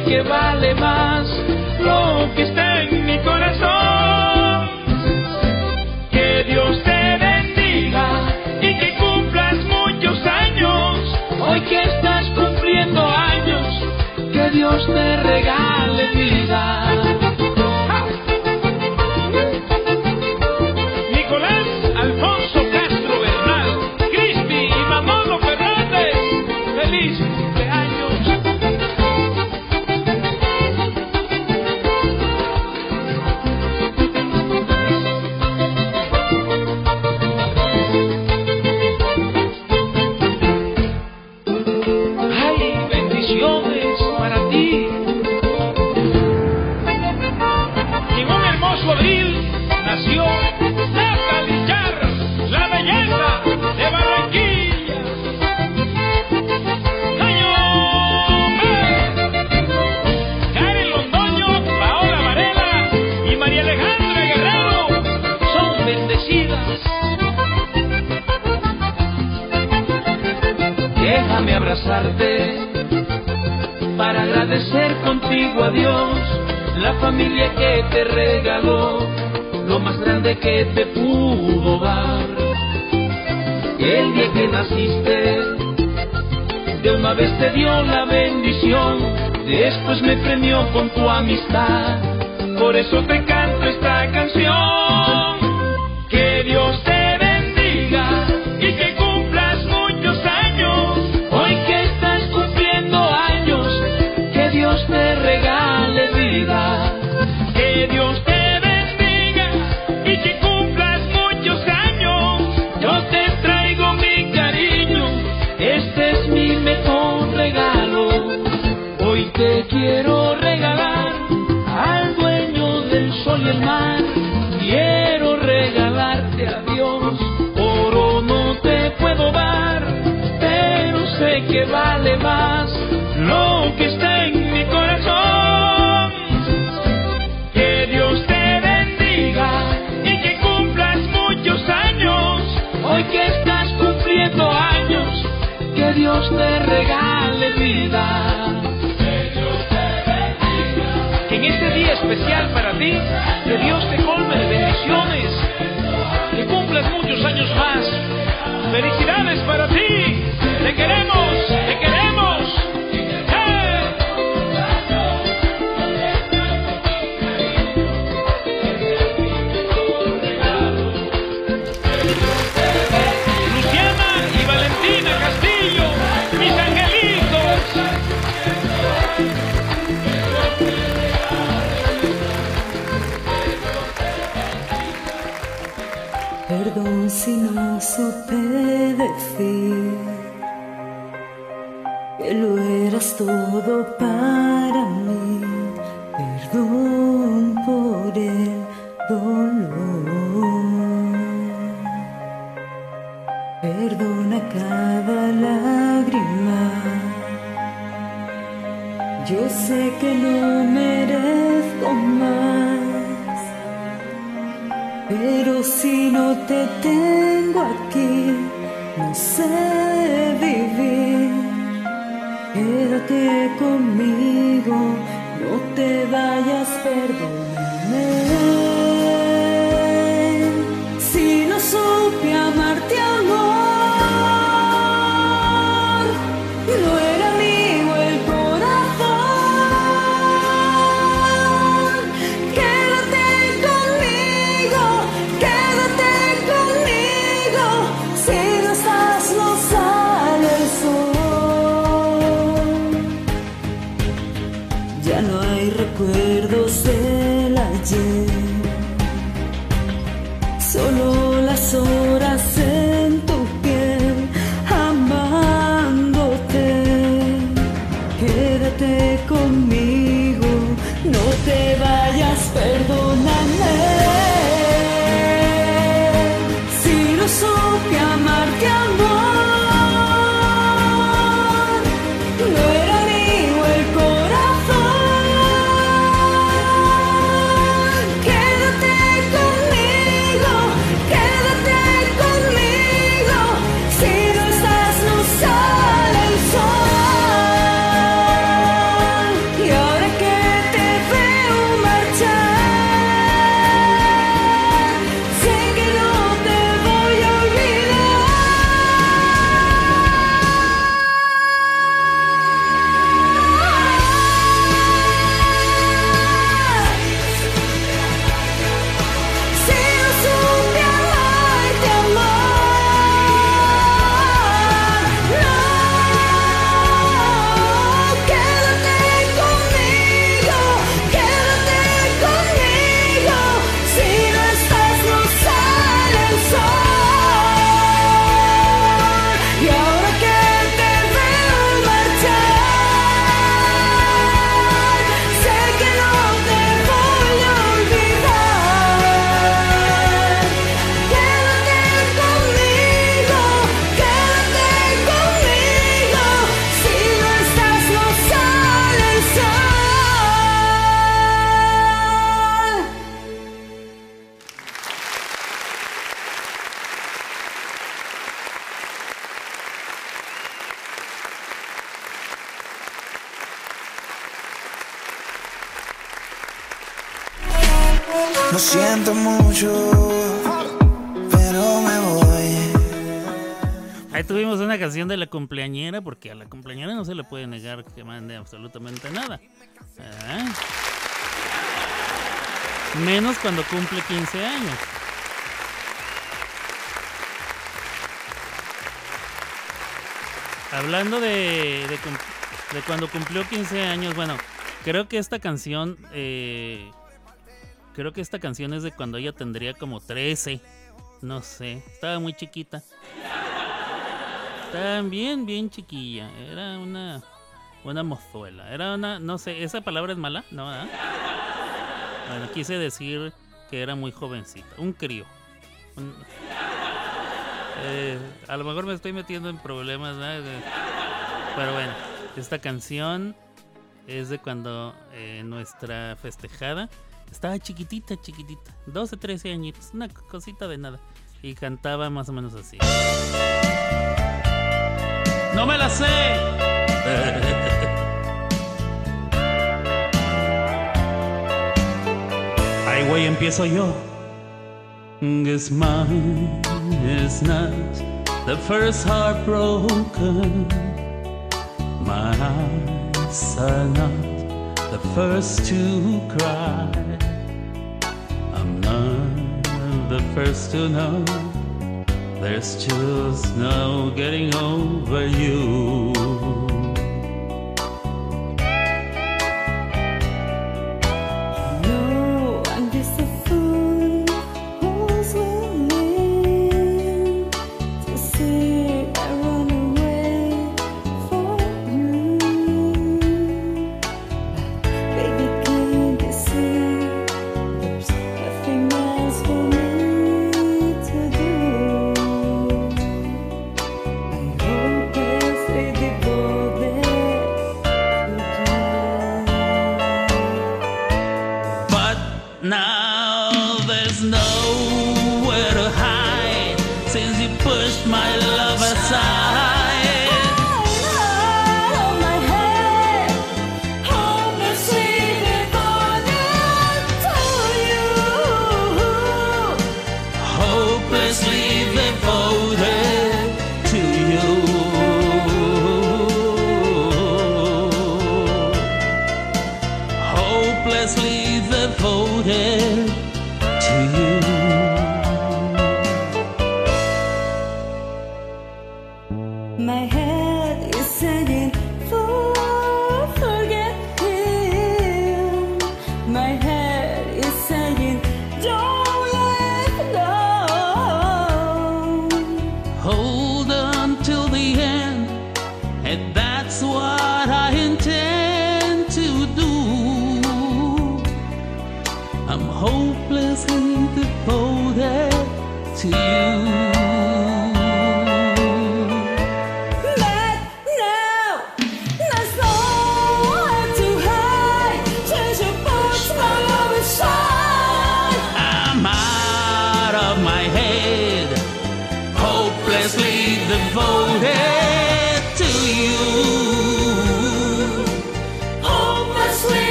que vale más lo que está en mi corazón. Que Dios te bendiga y que cumplas muchos años. Hoy que estás cumpliendo años, que Dios te regale vida. Dio la bendición, después me premió con tu amistad, por eso te canto especial para ti. Que Dios te colme de bendiciones. Que cumplas muchos años más. Felicidades para ti. Perdón si porque a la cumpleañera no se le puede negar que mande absolutamente nada. ¿verdad? Menos cuando cumple 15 años. Hablando de, de cuando cumplió 15 años, bueno, creo que esta canción, eh, creo que esta canción es de cuando ella tendría como 13, no sé, estaba muy chiquita. Estaba bien, bien chiquilla, era una, una mozuela, era una, no sé, ¿esa palabra es mala? No, ¿verdad? Bueno, quise decir que era muy jovencita, un crío. eh, a lo mejor me estoy metiendo en problemas, ¿verdad? Pero bueno, esta canción es de cuando eh, nuestra festejada estaba chiquitita, chiquitita, 12, 13 añitos, una cosita de nada. Y cantaba más o menos así. No me la sé. Güey, empiezo yo. Guess mine is not the first heart broken. My eyes are not the first to cry. I'm not the first to know. There's just no getting over you.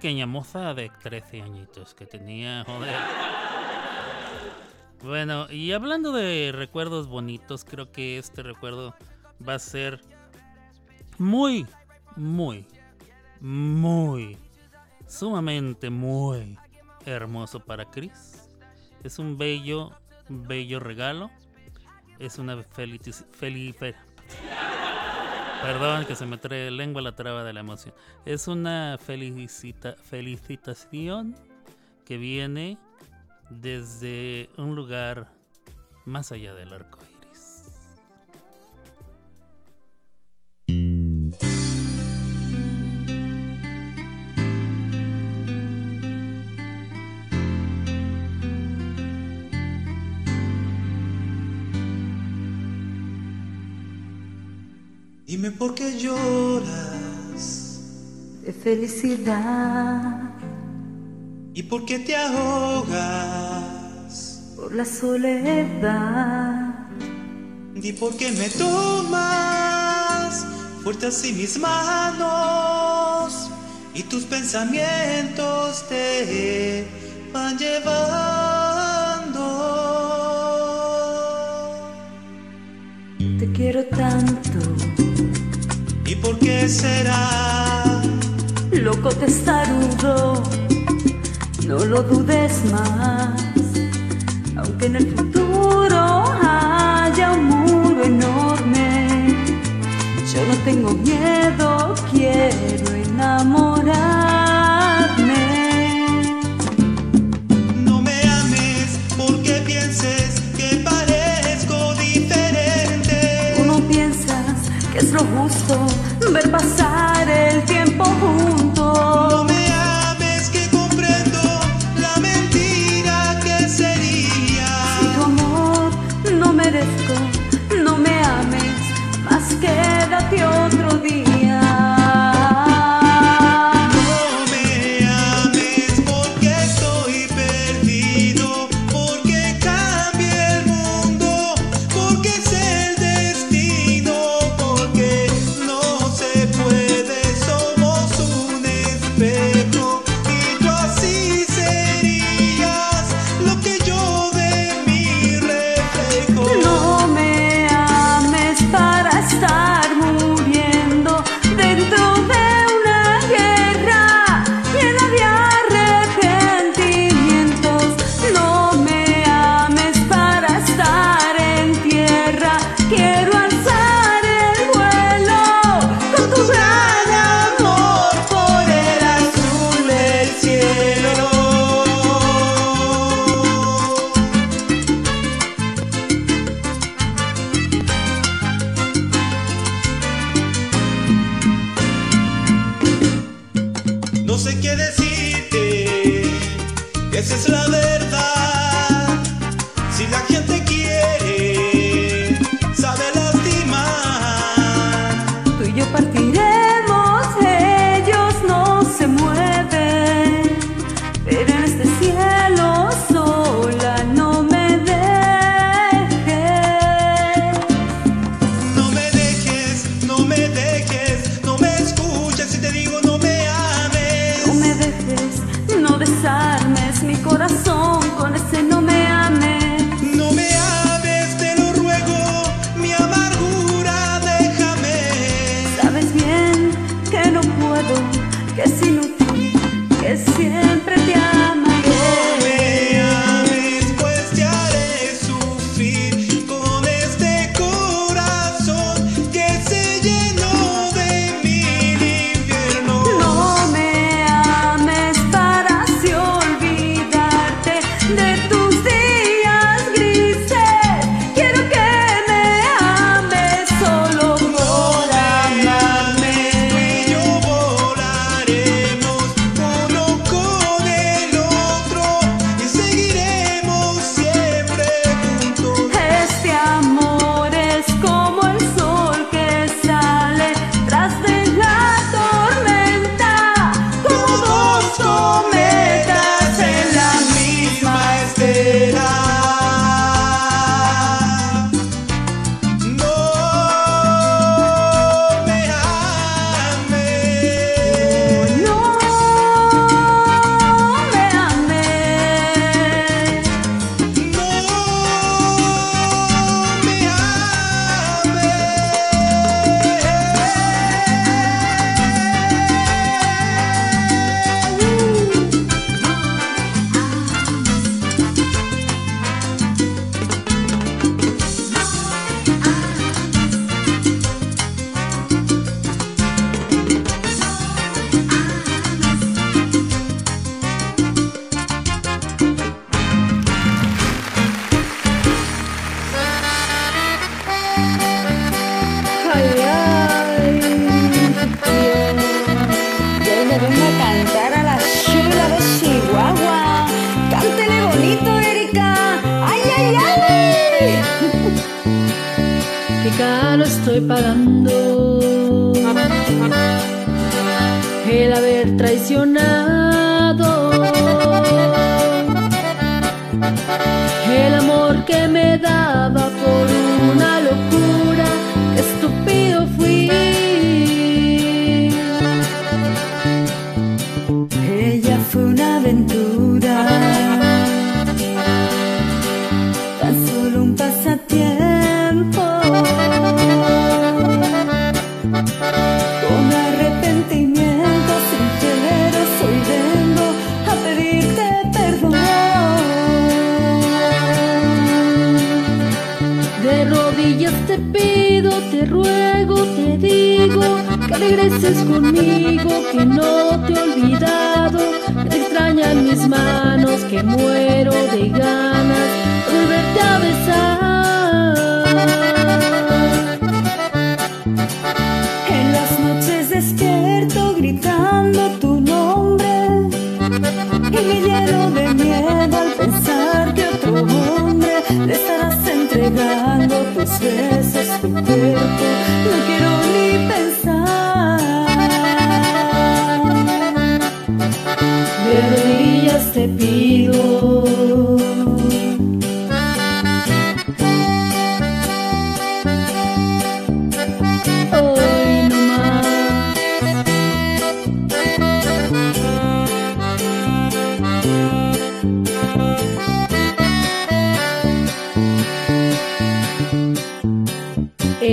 Pequeña moza de 13 añitos que tenía, joder. Bueno, y hablando de recuerdos bonitos, creo que este recuerdo va a ser muy, muy, muy, sumamente muy hermoso para Chris. Es un bello, bello regalo. Es una felici- feli- fe- Perdón, que se me trae lengua la traba de la emoción. Es una felicita, felicitación que viene desde un lugar más allá del arco Dime por qué lloras de felicidad y por qué te ahogas. por la soledad. Di por qué me tomas fuerte así mis manos y tus pensamientos te van llevando. Te quiero tanto, ¿Y por qué será? loco testarudo, no lo dudes más. Aunque en el futuro haya un muro enorme, yo no tengo miedo, quiero enamorarme. Justo ver pasar el tiempo juntos.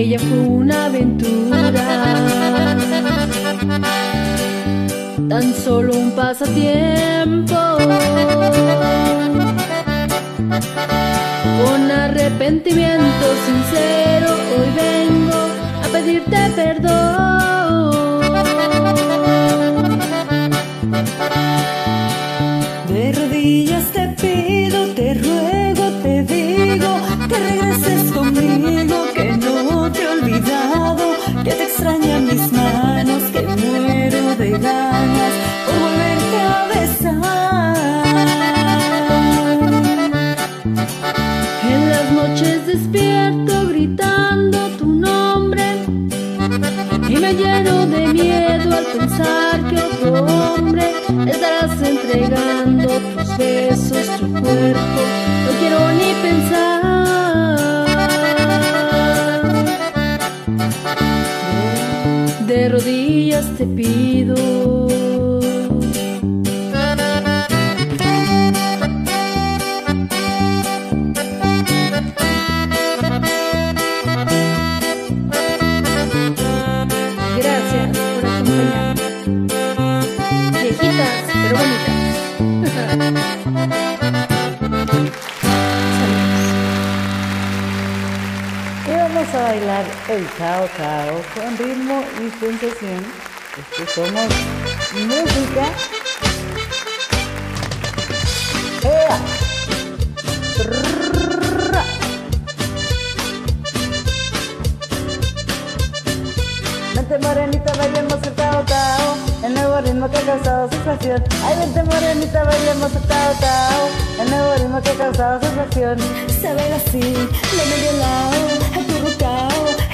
ella fue una aventura. Tan solo un pasatiempo. Con arrepentimiento sincero hoy vengo a pedirte perdón. no quiero ni pensar. De rodillas te pido. pasado con ritmo y sensación. Es que somos música. ¡Ea! Vente morenita, bailemos el tao tao El nuevo ritmo que ha causado sensación Ay, vente morenita, bailemos el tao tao El nuevo ritmo que ha causado sensación Se baila así, de medio lado, equivocado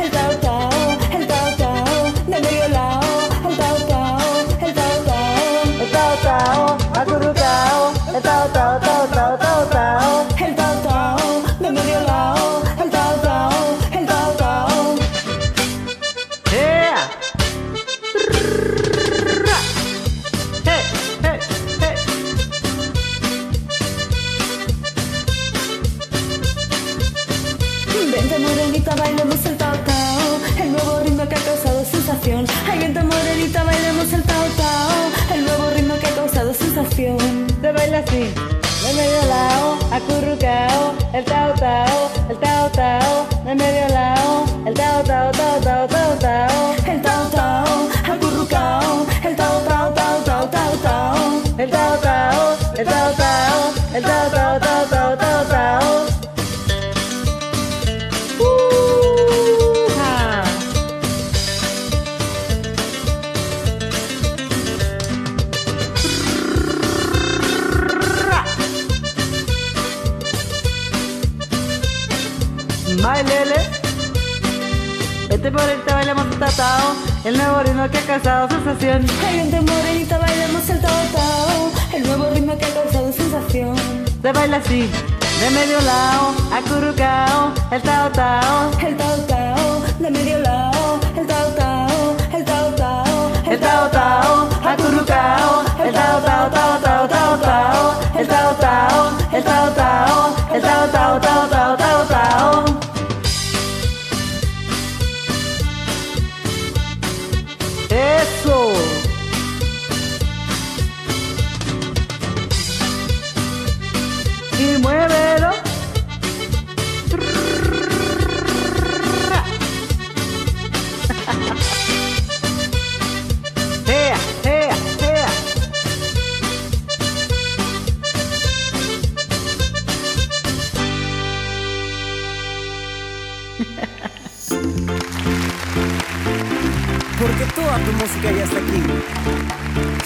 tu música ya está aquí.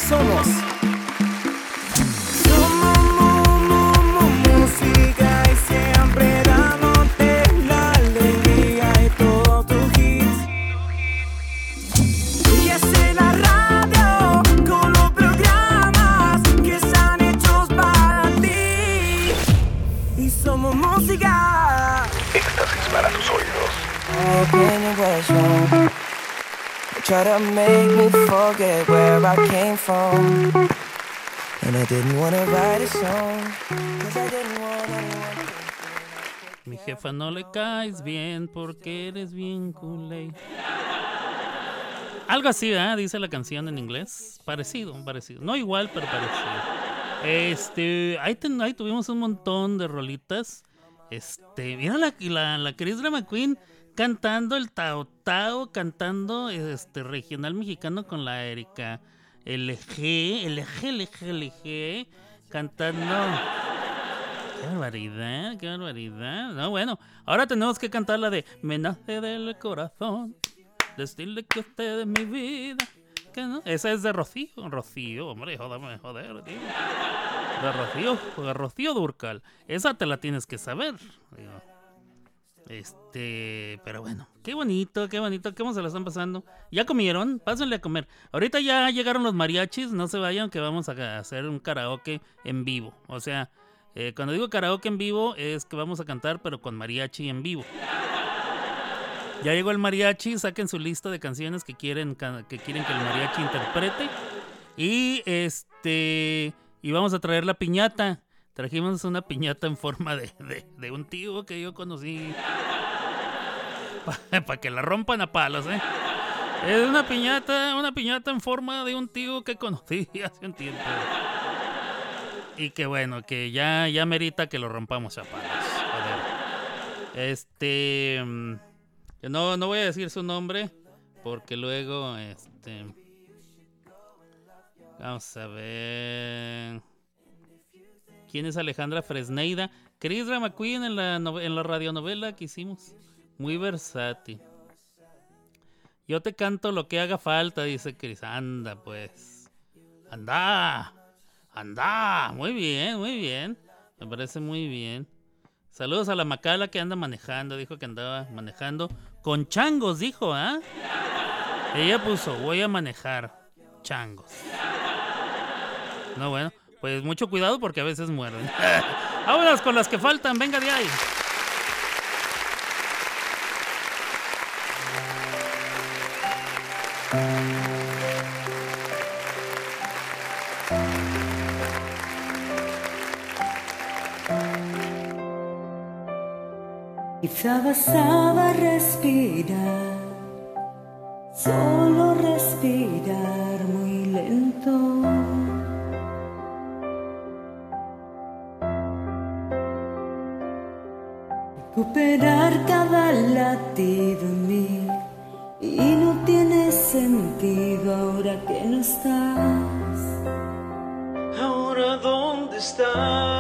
Somos Mi jefa no le caes bien porque eres bien culé. Algo así, ¿eh? Dice la canción en inglés. Parecido, parecido. No igual, pero parecido. Este, ahí, tuvimos un montón de rolitas. Este, mira la, la, la Chris Drama Queen cantando el Tao Tao, cantando este regional mexicano con la Erika LG, LG, LG, LG, cantando. Qué barbaridad, qué barbaridad. No, bueno, ahora tenemos que cantar la de Me nace del corazón, decirle que usted es mi vida. Que no, esa es de Rocío, Rocío, hombre, jódame, joder, tío. De Rocío, de Rocío Durcal. Esa te la tienes que saber. Este, pero bueno, qué bonito, qué bonito, cómo se la están pasando. ¿Ya comieron? Pásenle a comer. Ahorita ya llegaron los mariachis, no se vayan que vamos a hacer un karaoke en vivo. O sea, eh, cuando digo karaoke en vivo es que vamos a cantar pero con mariachi en vivo. Ya llegó el mariachi, saquen su lista de canciones que quieren que quieren que el mariachi interprete. Y este y vamos a traer la piñata. Trajimos una piñata en forma de, de- un tío que yo conocí. Para que la rompan a palos, ¿eh? Es una piñata, una piñata en forma de un tío que conocí hace un tiempo. Y que bueno, que ya, ya merita que lo rompamos a palos. Este. mm, No, no voy a decir su nombre. Porque luego, este. Vamos a ver. ¿Quién es Alejandra Fresneida? Chris McQueen en la, en la radionovela que hicimos. Muy versátil. Yo te canto lo que haga falta, dice Chris. Anda, pues. Anda. Anda. Muy bien, muy bien. Me parece muy bien. Saludos a la Macala que anda manejando. Dijo que andaba manejando con changos, dijo, ¿ah? Ella puso, voy a manejar changos. No, bueno, pues mucho cuidado porque a veces mueren. Vámonos con las que faltan, venga de ahí. Quizá bastaba respirar, solo respirar Cada latido en mí y no tiene sentido ahora que no estás. Ahora dónde estás,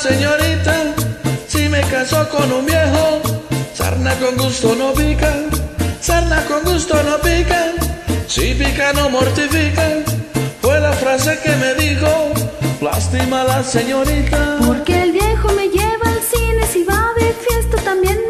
señorita, si me casó con un viejo, sarna con gusto no pica, sarna con gusto no pica, si pica no mortifica, fue la frase que me dijo, lástima la señorita. Porque el viejo me lleva al cine, si va de fiesta también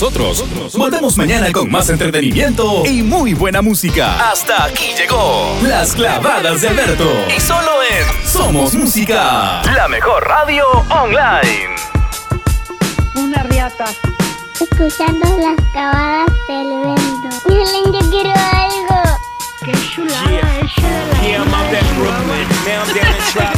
Nosotros volvemos mañana con más entretenimiento y muy buena música. Hasta aquí llegó Las clavadas de Alberto. Y solo en Somos Música. La mejor radio online. Una riata. Escuchando las cavadas del vento. Miren, yo quiero algo. Qué chulada Yeah, I'm out at Brooklyn. Now I'm down in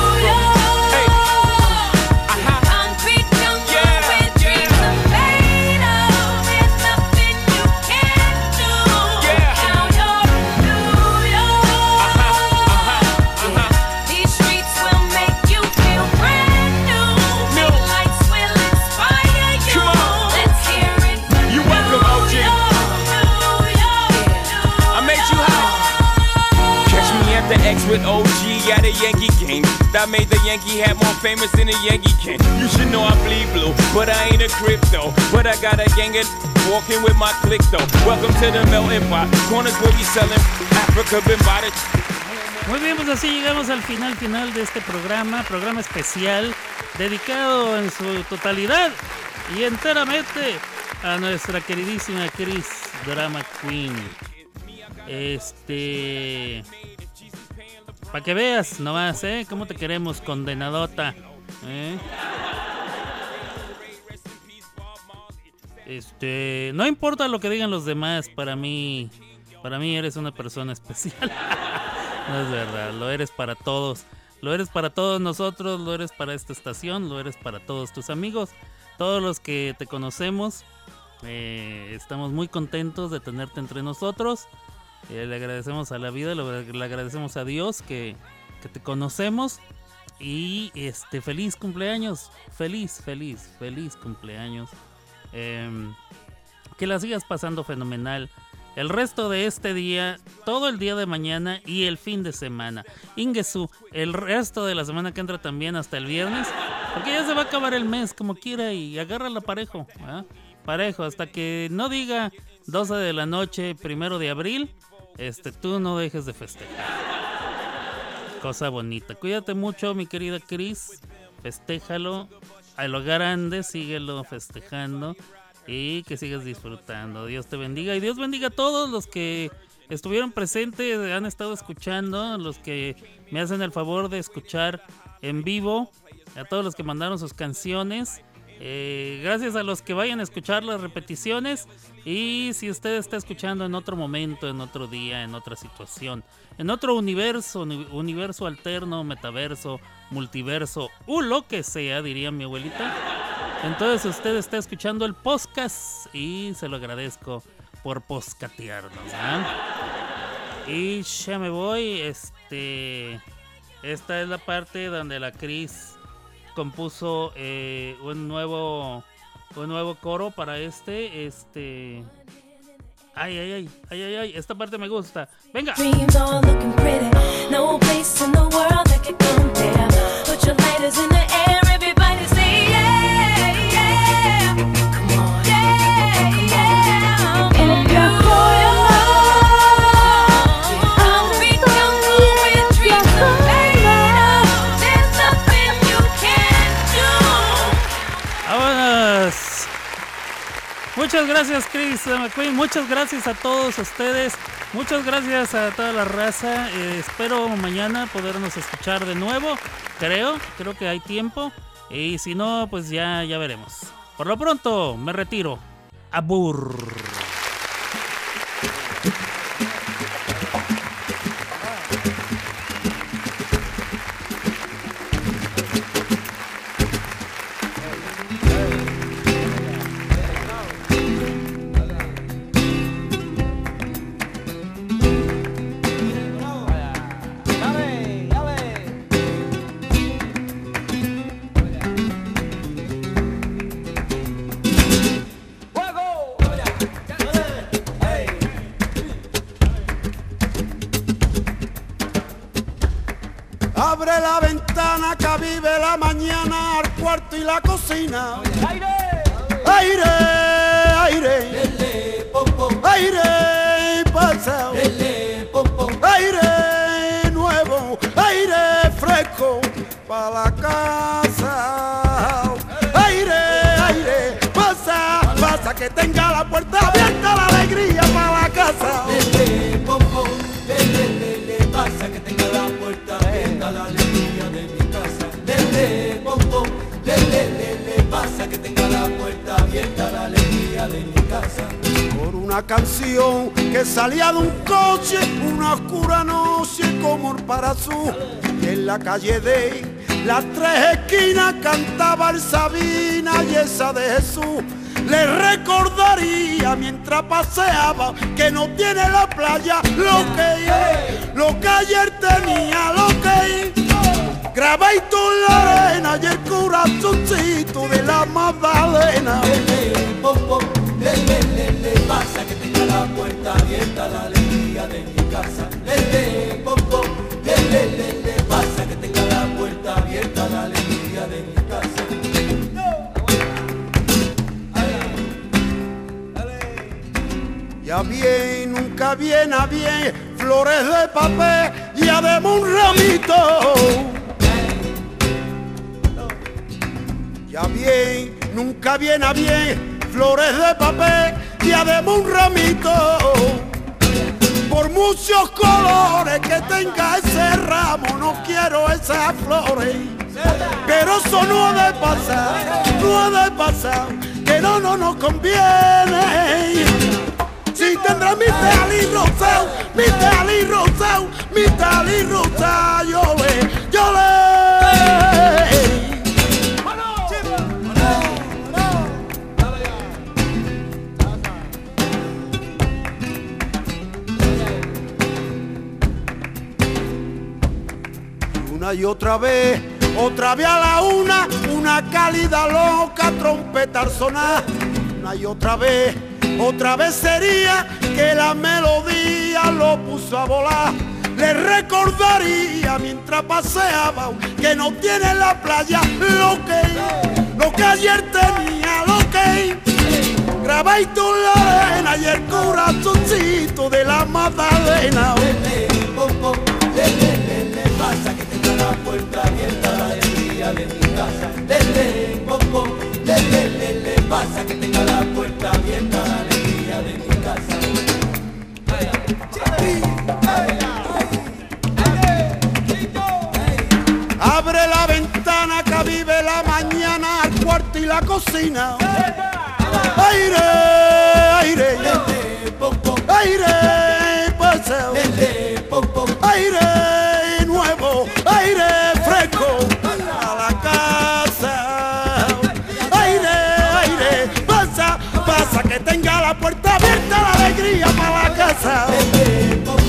Yankee game. That made the Yankee hat more famous than a Yankee can. You should know I bleed blue, but I ain't a crypto. But I got a gang of walking with my click though. Welcome to the melting pot. Corners where we selling Africa been by the Muy bien, pues así llegamos al final final de este programa, programa especial dedicado en su totalidad y enteramente a nuestra queridísima Chris Drama Queen. Este, para que veas nomás, ¿eh? Cómo te queremos, condenadota. ¿eh? Este, no importa lo que digan los demás, para mí, para mí eres una persona especial. No es verdad, lo eres para todos. Lo eres para todos nosotros, lo eres para esta estación, lo eres para todos tus amigos, todos los que te conocemos. Eh, estamos muy contentos de tenerte entre nosotros. Le agradecemos a la vida, le, agradecemos a Dios que, que te conocemos. Y este, feliz cumpleaños, feliz, feliz, feliz cumpleaños. Em, que la sigas pasando fenomenal. El resto de este día, todo el día de mañana y el fin de semana. Ingesu, el resto de la semana que entra también hasta el viernes. Porque ya se va a acabar el mes como quiera y agárrala parejo. Parejo, hasta que no diga 12 de la noche, primero de abril, este, tú no dejes de festejar. Cosa bonita. Cuídate mucho, mi querida Cris. Festéjalo. A lo grande, síguelo festejando. Y que sigas disfrutando. Dios te bendiga. Y Dios bendiga a todos los que estuvieron presentes, han estado escuchando, los que me hacen el favor de escuchar en vivo, a todos los que mandaron sus canciones. Eh, gracias a los que vayan a escuchar las repeticiones. Y si usted está escuchando en otro momento, en otro día, en otra situación, en otro universo, uni- universo alterno, metaverso, multiverso, o lo que sea, diría mi abuelita. Entonces usted está escuchando el podcast y se lo agradezco por poscatearnos. ¿ah? Y ya me voy. Este, esta es la parte donde la Cris compuso eh, un nuevo un nuevo coro para este. Este. Ay, ay, ay, ay, ay, ay, esta parte me gusta. Venga. Muchas gracias, Chris McQueen. Muchas gracias a todos ustedes. Muchas gracias a toda la raza. Eh, espero mañana podernos escuchar de nuevo. Creo, creo que hay tiempo. Y si no, pues ya, ya veremos. Por lo pronto, me retiro. Abur. Cocina. Aire, aire, aire, pasado, aire nuevo, aire fresco para la casa. Aire, aire, pasa, pasa que tenga la puerta abierta de mi casa. Por una canción que salía de un coche, una oscura noche como el parazú. Y en la calle de las tres esquinas cantaba el Sabina y esa de Jesús. Le recordaría mientras paseaba que no tiene la playa lo que lo que ayer tenía, lo que grabadito en la arena y el corazoncito de la Magdalena. Lele, lele, pasa que tenga la puerta abierta la alegría de mi casa. Lele, pom, pom, lele, lele, pasa que tenga la puerta abierta la alegría de mi casa. Ya bien, nunca viene a bien, flores de papel y además un ramito. Ya bien, nunca viene a bien, flores de papel y además un ramito. Por muchos colores que tenga ese ramo, no quiero esas flores. Pero eso no ha de pasar, no ha de pasar, que no, no nos conviene. Si tendrá mi tali rosado, mi tali rosado, mi tali rosado, yo le, yo le. Una y otra vez, otra vez a la una, una cálida loca trompeta sonar. Una y otra vez, otra vez sería que la melodía lo puso a volar. Le recordaría mientras paseaba que no tiene en la playa lo que, lo que ayer tenía, lo que grabadito en la arena y el corazoncito de la Magdalena. De mi casa. Lele, pom, lele, lele, pasa que tenga la puerta abierta la alegría de mi casa. Abre la ventana que vive la mañana al cuarto y la cocina. Aire, aire, aire, paseo. Aire alegria para a canção.